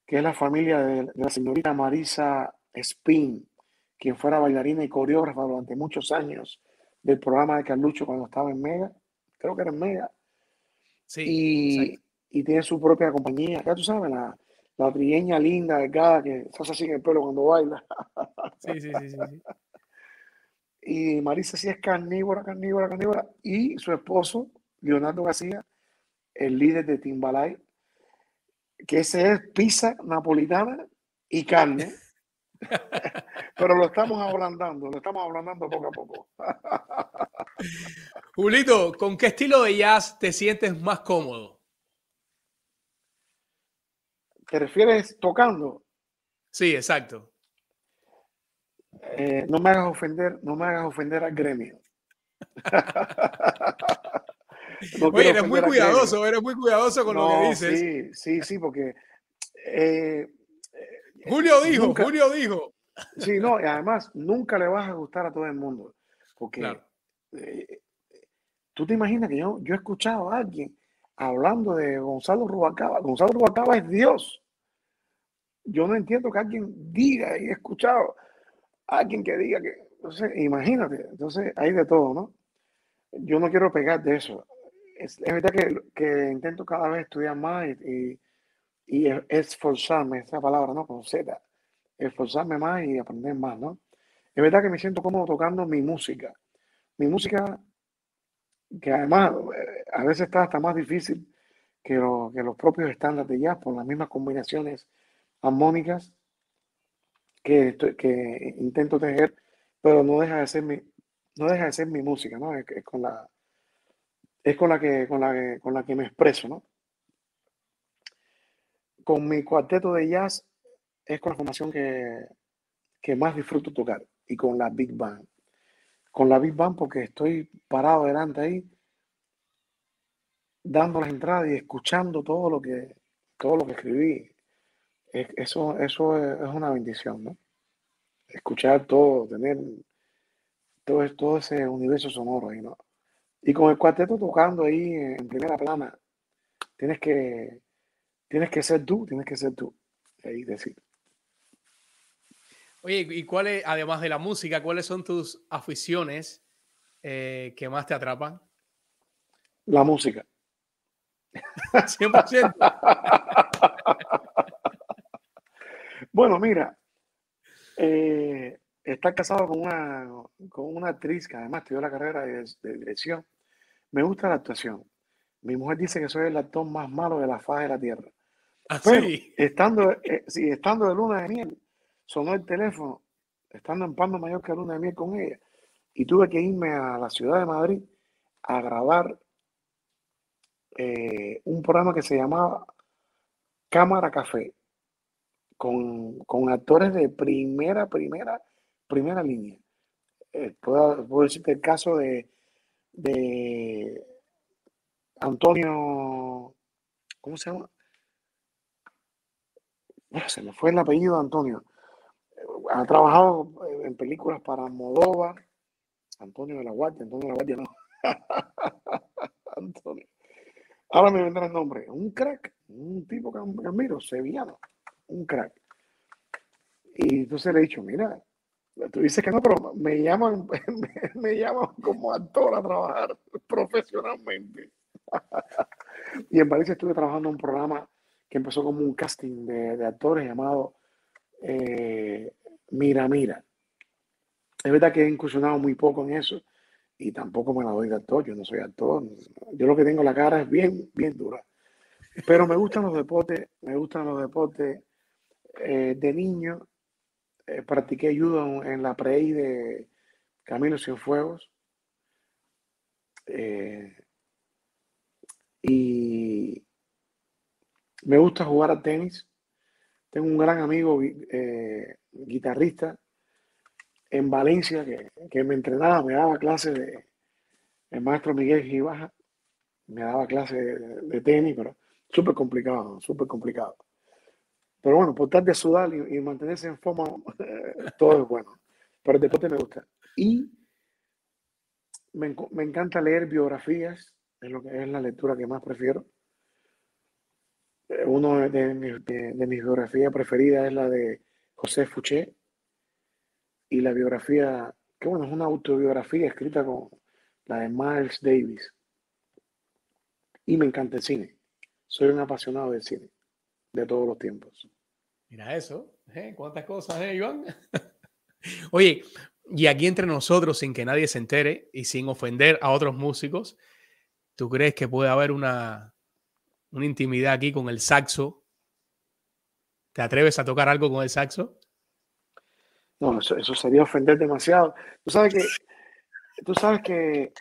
que es la familia de, la señorita Marisa Spin, quien fuera bailarina y coreógrafa durante muchos años del programa de Carlucho cuando estaba en Mega, creo que era en Mega. Sí, y, y tiene su propia compañía, ya tú sabes, la, la trieña linda, delgada, que se hace así en el pelo cuando baila. Sí, sí, sí, sí. Y Marisa sí es carnívora, carnívora, carnívora. Y su esposo, Leonardo García, el líder de Timbalay, que ese es pizza napolitana y carne. Pero lo estamos ablandando, lo estamos ablandando poco a poco. Julito, ¿con qué estilo de jazz te sientes más cómodo? ¿Te refieres tocando? Sí, exacto. Eh, no me hagas ofender, no me hagas ofender al gremio. Oye, eres muy cuidadoso, eres muy cuidadoso con lo que dices. Sí, sí, sí, porque eh, Julio dijo, Julio dijo. Sí, no, y además nunca le vas a gustar a todo el mundo. Porque eh, tú te imaginas que yo, yo he escuchado a alguien hablando de Gonzalo Rubalcaba. Gonzalo Rubalcaba es Dios yo no entiendo que alguien diga y he escuchado a alguien que diga que, entonces, imagínate, entonces hay de todo, ¿no? Yo no quiero pegar de eso. Es, verdad que, que, intento cada vez estudiar más y, y, esforzarme, esa palabra, ¿no? Con Z, esforzarme más y aprender más, ¿no? Es verdad que me siento cómodo tocando mi música. Mi música, que además eh, a veces está hasta más difícil que, que los propios estándares de jazz por las mismas combinaciones armónicas que, que intento tejer, pero no deja de ser mi, no deja de ser mi música, ¿no? Es, con la es con la que con la que, con la que me expreso, ¿no? Con mi cuarteto de jazz es con la formación que, que más disfruto tocar y con la Big Band. Con la Big Band porque estoy parado delante ahí dando las entradas y escuchando todo lo que todo lo que escribí, eso, eso es una bendición, ¿no? Escuchar todo, tener todo, todo ese universo sonoro ahí, ¿no? Y con el cuarteto tocando ahí en primera plana, tienes que, tienes que ser tú, tienes que ser tú. Ahí decir. Oye, ¿y cuáles, además de la música, cuáles son tus aficiones eh, que más te atrapan? La música. 100%. Bueno, mira, eh, estar casado con una, con una actriz que además estudió la carrera de, de dirección. Me gusta la actuación. Mi mujer dice que soy el actor más malo de la faz de la tierra. Pero Así. estando, eh, sí, estando de luna de miel, sonó el teléfono, estando en Palma Mayor que luna de miel con ella, y tuve que irme a la ciudad de Madrid a grabar eh, un programa que se llamaba Cámara Café, con, con actores de primera, primera, primera línea. Eh, puedo, decirte el caso de, de Antonio, ¿cómo se llama? Ah, Se me fue el apellido Antonio. Ha trabajado en películas para Modóvar. Antonio de la Guardia, Antonio de la Guardia no. Antonio. Ahora me vendrá el nombre. Un crack, un tipo que admiro, sevillano, un crack. Y entonces le he dicho, mira, tú dices que no, pero me llaman, me, llaman como actor a trabajar profesionalmente. Y en Valencia estuve trabajando en un programa que empezó como un casting de, de actores llamado eh, Mira Mira. Es verdad que he incursionado muy poco en eso y tampoco me la doy de actor. Yo no soy actor. Yo lo que tengo en la cara es bien, bien dura. Pero me gustan los deportes, me gustan los deportes. Eh, de niño eh, practiqué judo en, la prei de Camilo Cienfuegos. Eh, y me gusta jugar al tenis. Tengo un gran amigo eh, guitarrista en Valencia que, que me entrenaba, me daba clases de el maestro Miguel Gibaja, me daba clases de, de tenis, pero súper complicado, súper complicado. Pero bueno, por tal de sudar y, y mantenerse en forma, eh, todo es bueno. Pero el deporte me gusta. Y me, me encanta leer biografías, es lo que es la lectura que más prefiero. Eh, Uno de mis, de- de mis biografías preferidas es la de José Fouché y la biografía, que bueno, es una autobiografía escrita con la de Miles Davis. Y me encanta el cine. Soy un apasionado del cine, de todos los tiempos. Mira eso. ¿eh? ¿Cuántas cosas, eh, Iván? Oye, y aquí entre nosotros, sin que nadie se entere y sin ofender a otros músicos, ¿tú crees que puede haber una, una intimidad aquí con el saxo? ¿Te atreves a tocar algo con el saxo? No, eso, eso sería ofender demasiado. Tú sabes que, tú sabes que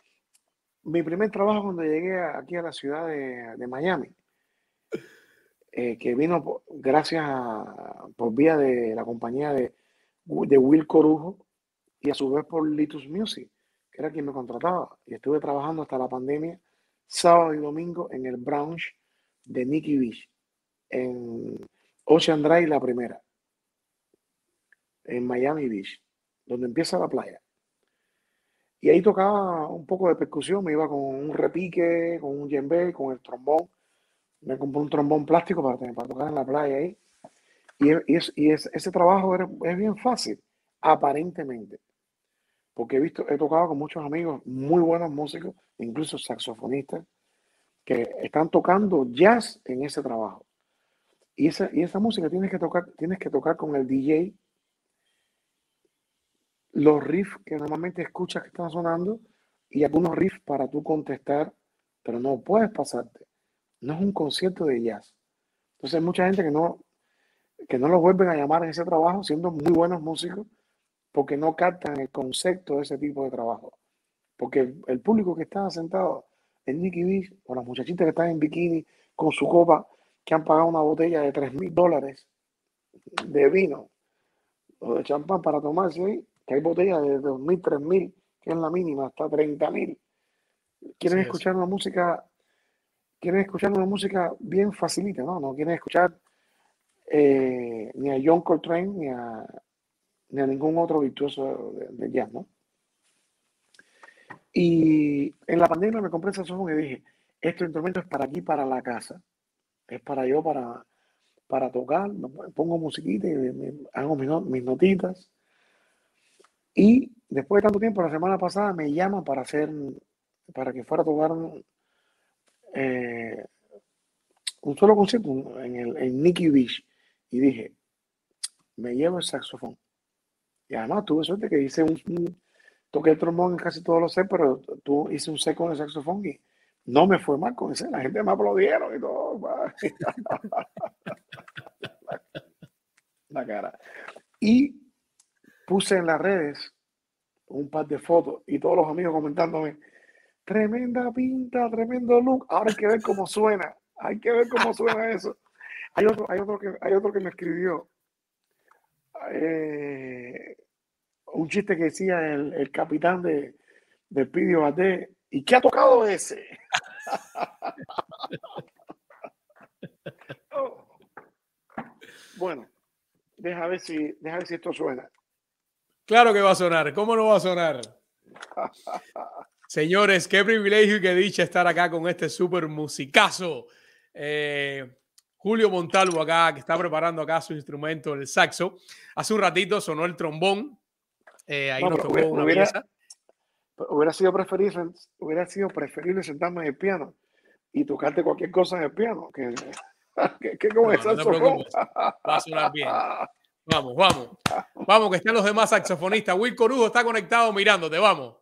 mi primer trabajo cuando llegué aquí a la ciudad de, de Miami, eh, que vino por- gracias a, por vía de la compañía de, de Will Corujo y a su vez por Litus Music, que era quien me contrataba. Y estuve trabajando hasta la pandemia, sábado y domingo, en el brunch de Nicky Beach, en Ocean Drive, la primera, en Miami Beach, donde empieza la playa. Y ahí tocaba un poco de percusión, me iba con un repique, con un djembe, con el trombón. Me compré un trombón plástico para, tocar en la playa ahí. Y, es- y, es- y es- ese trabajo es bien fácil, aparentemente. Porque he visto, he tocado con muchos amigos, muy buenos músicos, incluso saxofonistas, que están tocando jazz en ese trabajo. Y esa, y esa música tienes que tocar, tienes que tocar con el DJ los riffs que normalmente escuchas que están sonando y algunos riffs para tú contestar, pero no puedes pasarte. No es un concierto de jazz. Entonces hay mucha gente que no, que no los vuelven a llamar en ese trabajo, siendo muy buenos músicos, porque no captan el concepto de ese tipo de trabajo. Porque el, el público que está sentado en Nicky Beach, o las muchachitas que están en bikini con su copa, que han pagado una botella de 3 mil dólares de vino o de champán para tomarse ahí, que hay botellas de 2.000, 3.000, que es la mínima, hasta 30.000. Quieren Así es. escuchar una música, quieren escuchar una música bien facilita, ¿no? No quieren escuchar eh, ni a John Coltrane ni a, ni a ningún otro virtuoso de, jazz, ¿no? Y en la pandemia me compré el saxofón y dije, este instrumento es para aquí, para la casa. Es para yo, para, para tocar, pongo musiquita y hago mis, mis notitas. Y después de tanto tiempo, la semana pasada me llaman para hacer, para que fuera a tocar eh, un solo concierto en, el, en Nicky Beach. Y dije, me llevo el saxofón. Y además tuve suerte que hice un, un- toqué el trombón en casi todos los sets, pero tú hice un set con el saxofón y no me fue mal con ese. La gente me aplaudieron y todo. la cara. Y puse en las redes un par de fotos y todos los amigos comentándome, tremenda pinta, tremendo look. Ahora hay que ver cómo suena. Hay que ver cómo suena eso. Hay otro, hay otro, que, hay otro que me escribió. Eh, un chiste que decía el, el capitán de, de Pidio Bate. ¿Y qué ha tocado ese? Oh. Bueno, deja ver, si, deja ver si esto suena. Claro que va a sonar. ¿Cómo no va a sonar? Señores, qué privilegio y qué dicha estar acá con este súper musicazo. Eh, Julio Montalvo acá, que está preparando acá su instrumento, el saxo. Hace un ratito sonó el trombón. Eh, ahí No, nos tocó hubiera- una hubiera- pieza. Hubiera sido preferible, hubiera sido preferible sentarme en el piano y tocarte cualquier cosa en el piano que, que, que con No, el no te. Va a sonar bien. Vamos, vamos. Vamos, que están los demás saxofonistas. Will Corujo está conectado mirándote. Vamos.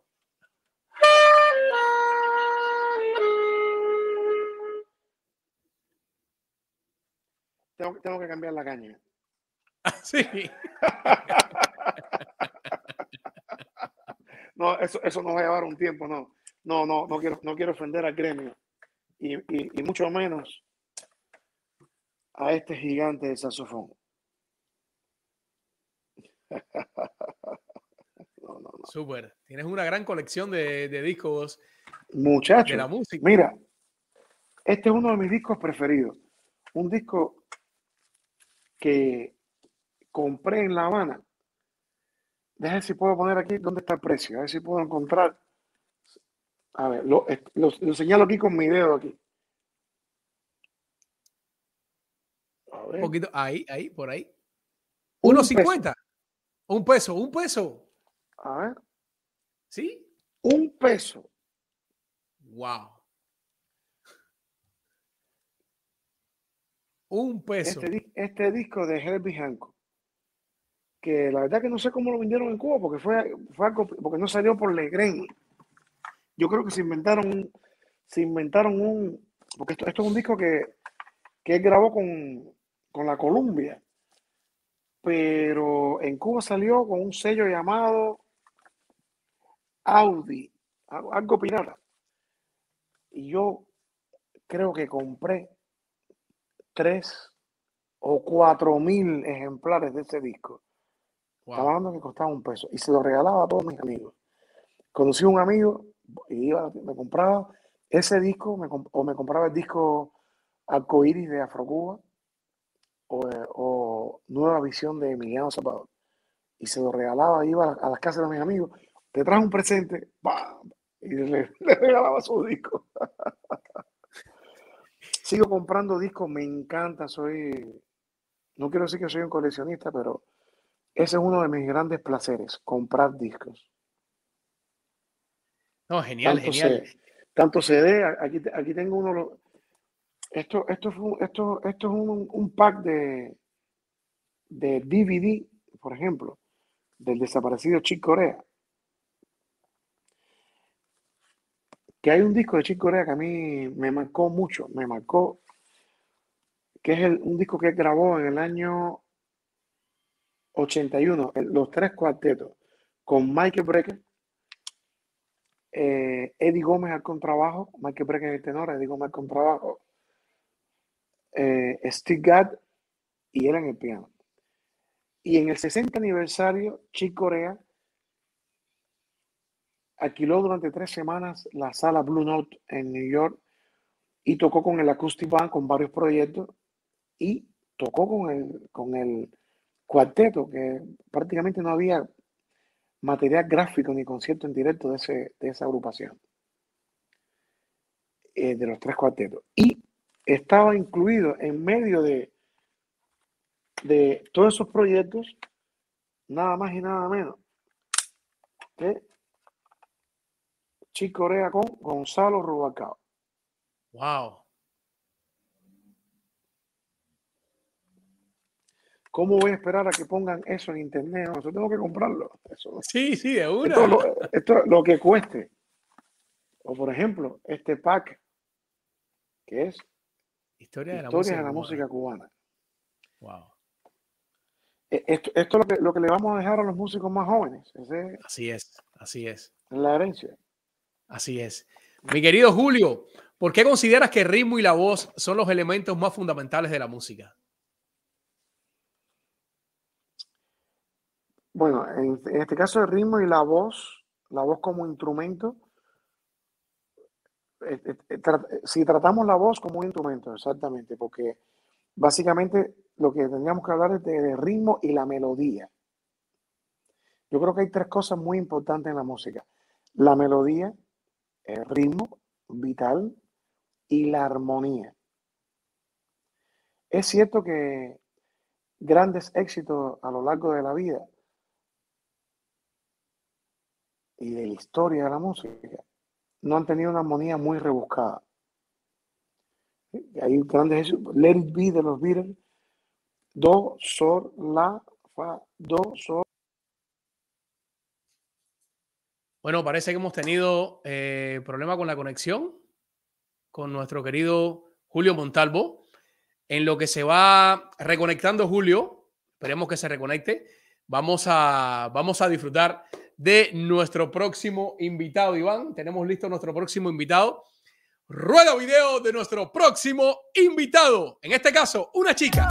Tengo, tengo que cambiar la caña. Sí. No, eso, eso nos va a llevar un tiempo, no. No, no, no quiero, no quiero ofender al gremio. Y, y, y mucho menos a este gigante del saxofón. No, no, no. Súper. Tienes una gran colección de, de discos Muchachos, de la música. mira, este es uno de mis discos preferidos. Un disco que compré en La Habana. Deja ver si puedo poner aquí dónde está el precio. A ver si puedo encontrar. A ver, lo, es- lo- lo señalo aquí con mi dedo aquí. Un poquito. Ahí, ahí, por ahí. Un Unos 50. Un peso, un peso. A ver. ¿Sí? Un peso. Wow. Un peso. Este, este disco de Herbie Hancock. Que la verdad que no sé cómo lo vendieron en Cuba porque fue, fue algo- porque no salió por Legren. Yo creo que se inventaron un, se inventaron un, porque esto, esto es un disco que, que él grabó con, con la Columbia, pero en Cuba salió con un sello llamado Audi, algo pirata. Y yo creo que compré tres o cuatro mil ejemplares de ese disco. Wow. Estaba hablando que costaba un peso y se lo regalaba a todos mis amigos. Conocí a un amigo y iba, me compraba ese disco me o me compraba el disco Arcoiris de Afrocuba o, o Nueva Visión de Emiliano Zapata y se lo regalaba, iba a, la- a las casas de mis amigos, te trajo un presente ¡pam! y le, le regalaba su disco. Sigo comprando discos, me encanta, soy, no quiero decir que soy un coleccionista, pero ese es uno de mis grandes placeres, comprar discos. No, genial, Tanto, genial. Tanto CD, aquí, aquí tengo uno, esto, esto, esto, esto es un, un pack de, de DVD, por ejemplo, del desaparecido Chick Corea. Que hay un disco de Chick Corea que a mí me marcó mucho, me marcó, que es el- un disco que grabó en el año 81, el- los tres cuartetos, con Michael Brecker, eh, Eddie Gómez al contrabajo, Michael Brecker en el tenor, Eddie Gómez al contrabajo, eh, Steve Gadd y él en el piano. Y en el 60 aniversario, Chick Corea alquiló durante tres semanas la sala Blue Note en New York y tocó con el Acoustic Band con varios proyectos y tocó con el, con el cuarteto, que prácticamente no había material gráfico ni concierto en directo de, ese, de esa agrupación, eh, de los tres cuartetos. Y estaba incluido en medio de, de todos esos proyectos, nada más y nada menos que Chick Corea con Gonzalo Rubalcaba. Wow. ¿Cómo voy a esperar a que pongan eso en internet? Eso tengo que comprarlo. Eso, Sí, sí, de una. esto, lo, esto lo que cueste. O por ejemplo, este pack que es Historia de la música. de la cubana. música cubana. Wow. E- Esto, esto es lo que, lo que le vamos a dejar a los músicos más jóvenes. Esa es Así es, así es, la herencia. Así es. Mi querido Julio, ¿por qué consideras que el ritmo y la voz son los elementos más fundamentales de la música? Bueno, en, este caso el ritmo y la voz, la voz como instrumento, eh, eh, eh, si tratamos la voz como un instrumento, exactamente, porque básicamente lo que tendríamos que hablar es de, de ritmo y la melodía. Yo creo que hay tres cosas muy importantes en la música. La melodía, el ritmo vital y la armonía. Es cierto que grandes éxitos a lo largo de la vida y de la historia de la música no han tenido una armonía muy rebuscada. Hay grandes éxitos. Let It Be de los Beatles. Do, sol, la, fa, do, sol. Bueno, parece que hemos tenido eh, problema con la conexión con nuestro querido Julio Montalvo. En lo que se va reconectando Julio, esperemos que se reconecte, vamos a, vamos a disfrutar de nuestro próximo invitado, Iván. Tenemos listo nuestro próximo invitado. Rueda video de nuestro próximo invitado. En este caso, una chica.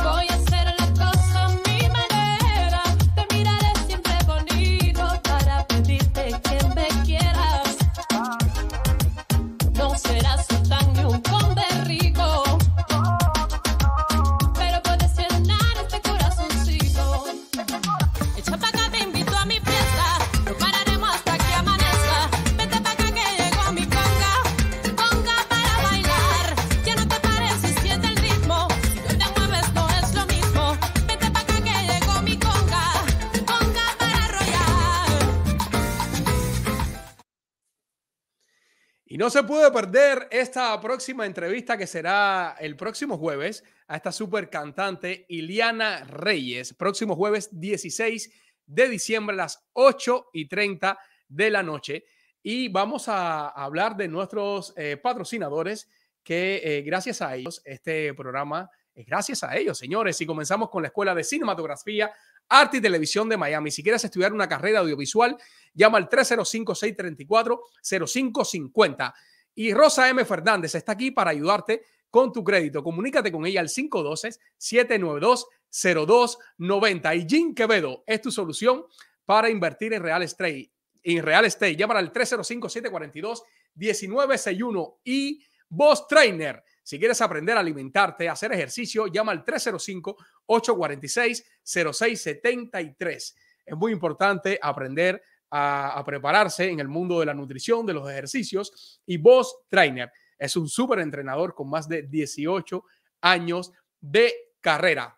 No se puede perder esta próxima entrevista que será el próximo jueves a esta super cantante Iliana Reyes. Próximo jueves 16 de diciembre a las 8 y 30 de la noche. Y vamos a hablar de nuestros eh, patrocinadores que eh, gracias a ellos este programa es gracias a ellos, señores. Y comenzamos con la Escuela de Cinematografía, Arte y Televisión de Miami. Si quieres estudiar una carrera audiovisual, llama al 305-634-0550. Y Rosa M. Fernández está aquí para ayudarte con tu crédito. Comunícate con ella al 512-792-0290. Y Jim Quevedo es tu solución para invertir en real estate. En real estate, llámala al 305-742-1961. Y Boss Trainer. Si quieres aprender a alimentarte, hacer ejercicio, llama al 305-846-0673. Es muy importante aprender a, a, prepararse en el mundo de la nutrición, de los ejercicios. Y Boss Trainer es un súper entrenador con más de 18 años de carrera.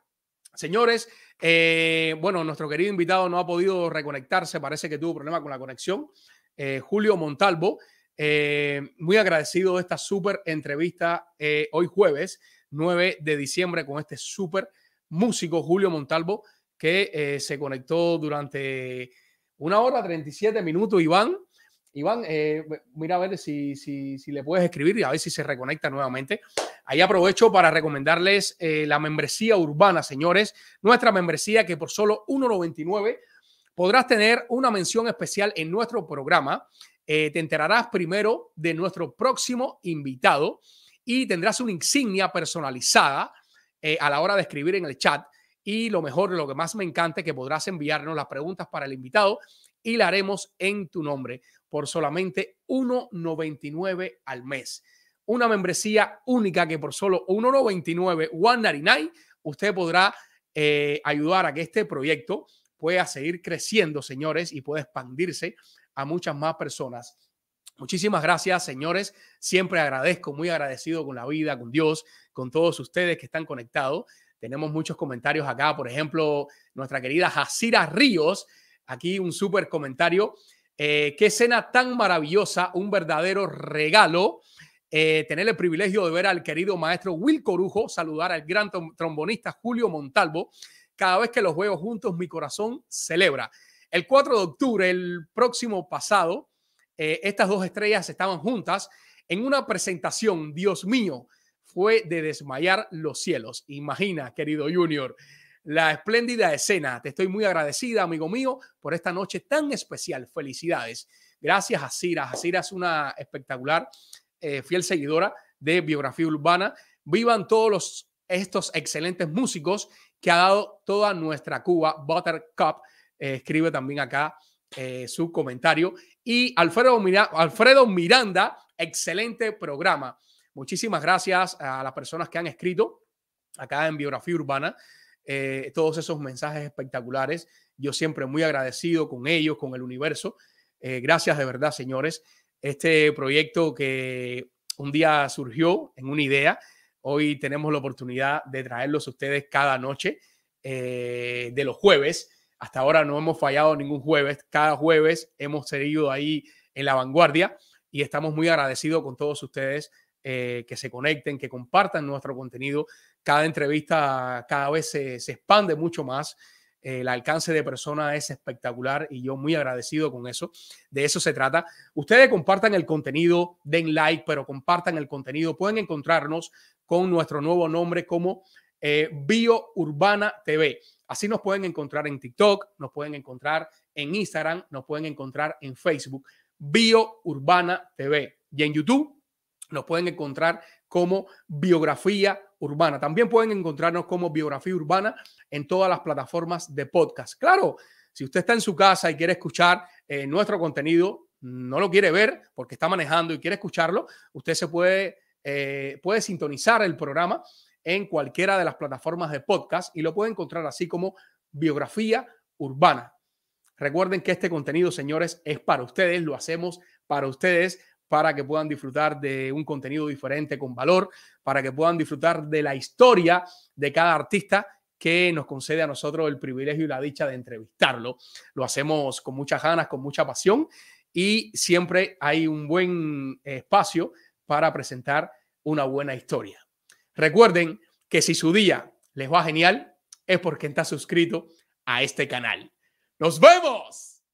Señores, eh, bueno, nuestro querido invitado no ha podido reconectarse, parece que tuvo problema con la conexión. Eh, Julio Montalvo, eh, muy agradecido de esta súper entrevista eh, hoy jueves 9 de diciembre con este súper músico Julio Montalvo que eh, se conectó durante una hora 37 minutos. Iván, Iván, eh, mira a ver si, si, si, le puedes escribir y a ver si se reconecta nuevamente. Ahí aprovecho para recomendarles eh, la membresía urbana, señores. Nuestra membresía que por solo 1,99 podrás tener una mención especial en nuestro programa. Eh, te enterarás primero de nuestro próximo invitado y tendrás una insignia personalizada eh, a la hora de escribir en el chat. Y lo mejor, lo que más me encanta es que podrás enviarnos las preguntas para el invitado y la haremos en tu nombre por solamente 1,99 al mes. Una membresía única que por solo 1,99, 199, usted podrá eh, ayudar a que este proyecto pueda seguir creciendo, señores, y pueda expandirse a muchas más personas. Muchísimas gracias, señores. Siempre agradezco, muy agradecido con la vida, con Dios, con todos ustedes que están conectados. Tenemos muchos comentarios acá, por ejemplo, nuestra querida Jacira Ríos, aquí un súper comentario. Eh, qué escena tan maravillosa, un verdadero regalo. Eh, tener el privilegio de ver al querido maestro Will Corujo, saludar al gran trombonista Julio Montalvo, Cada vez que los veo juntos, mi corazón celebra. El 4 de octubre, el próximo pasado, eh, estas dos estrellas estaban juntas en una presentación, Dios mío, fue de desmayar los cielos. Imagina, querido Junior, la espléndida escena. Te estoy muy agradecida, amigo mío, por esta noche tan especial. Felicidades. Gracias a Cira. Cira es una espectacular, eh, fiel seguidora de Biografía Urbana. Vivan todos los, estos excelentes músicos que ha dado toda nuestra Cuba, Buttercup. Eh, escribe también acá eh, su comentario. Y Alfredo, Mira- Alfredo Miranda, excelente programa. Muchísimas gracias a las personas que han escrito acá en Biografía Urbana. eh, todos esos mensajes espectaculares. Yo siempre muy agradecido con ellos, con el universo. Eh, gracias de verdad, señores. Este proyecto que un día surgió en una idea, hoy tenemos la oportunidad de traerlos a ustedes cada noche eh, de los jueves. Hasta ahora no hemos fallado ningún jueves. Cada jueves hemos seguido ahí en la vanguardia y estamos muy agradecidos con todos ustedes eh, que se conecten, que compartan nuestro contenido. Cada entrevista cada vez se, se expande mucho más. El alcance de personas es espectacular y yo muy agradecido con eso. De eso se trata. Ustedes compartan el contenido, den like, pero compartan el contenido. Pueden encontrarnos con nuestro nuevo nombre como eh, Bio Urbana TV. Así nos pueden encontrar en TikTok, nos pueden encontrar en Instagram, nos pueden encontrar en Facebook. Bio Urbana TV. Y en YouTube nos pueden encontrar como Biografía Urbana. También pueden encontrarnos como Biografía Urbana en todas las plataformas de podcast. Claro, si usted está en su casa y quiere escuchar eh, nuestro contenido, no lo quiere ver porque está manejando y quiere escucharlo, usted se puede, eh, puede sintonizar el programa en cualquiera de las plataformas de podcast y lo puede encontrar así como Biografía Urbana. Recuerden que este contenido, señores, es para ustedes, lo hacemos para ustedes, para que puedan disfrutar de un contenido diferente con valor, para que puedan disfrutar de la historia de cada artista que nos concede a nosotros el privilegio y la dicha de entrevistarlo. Lo hacemos con muchas ganas, con mucha pasión y siempre hay un buen espacio para presentar una buena historia. Recuerden que si su día les va genial, es porque está suscrito a este canal. ¡Nos vemos!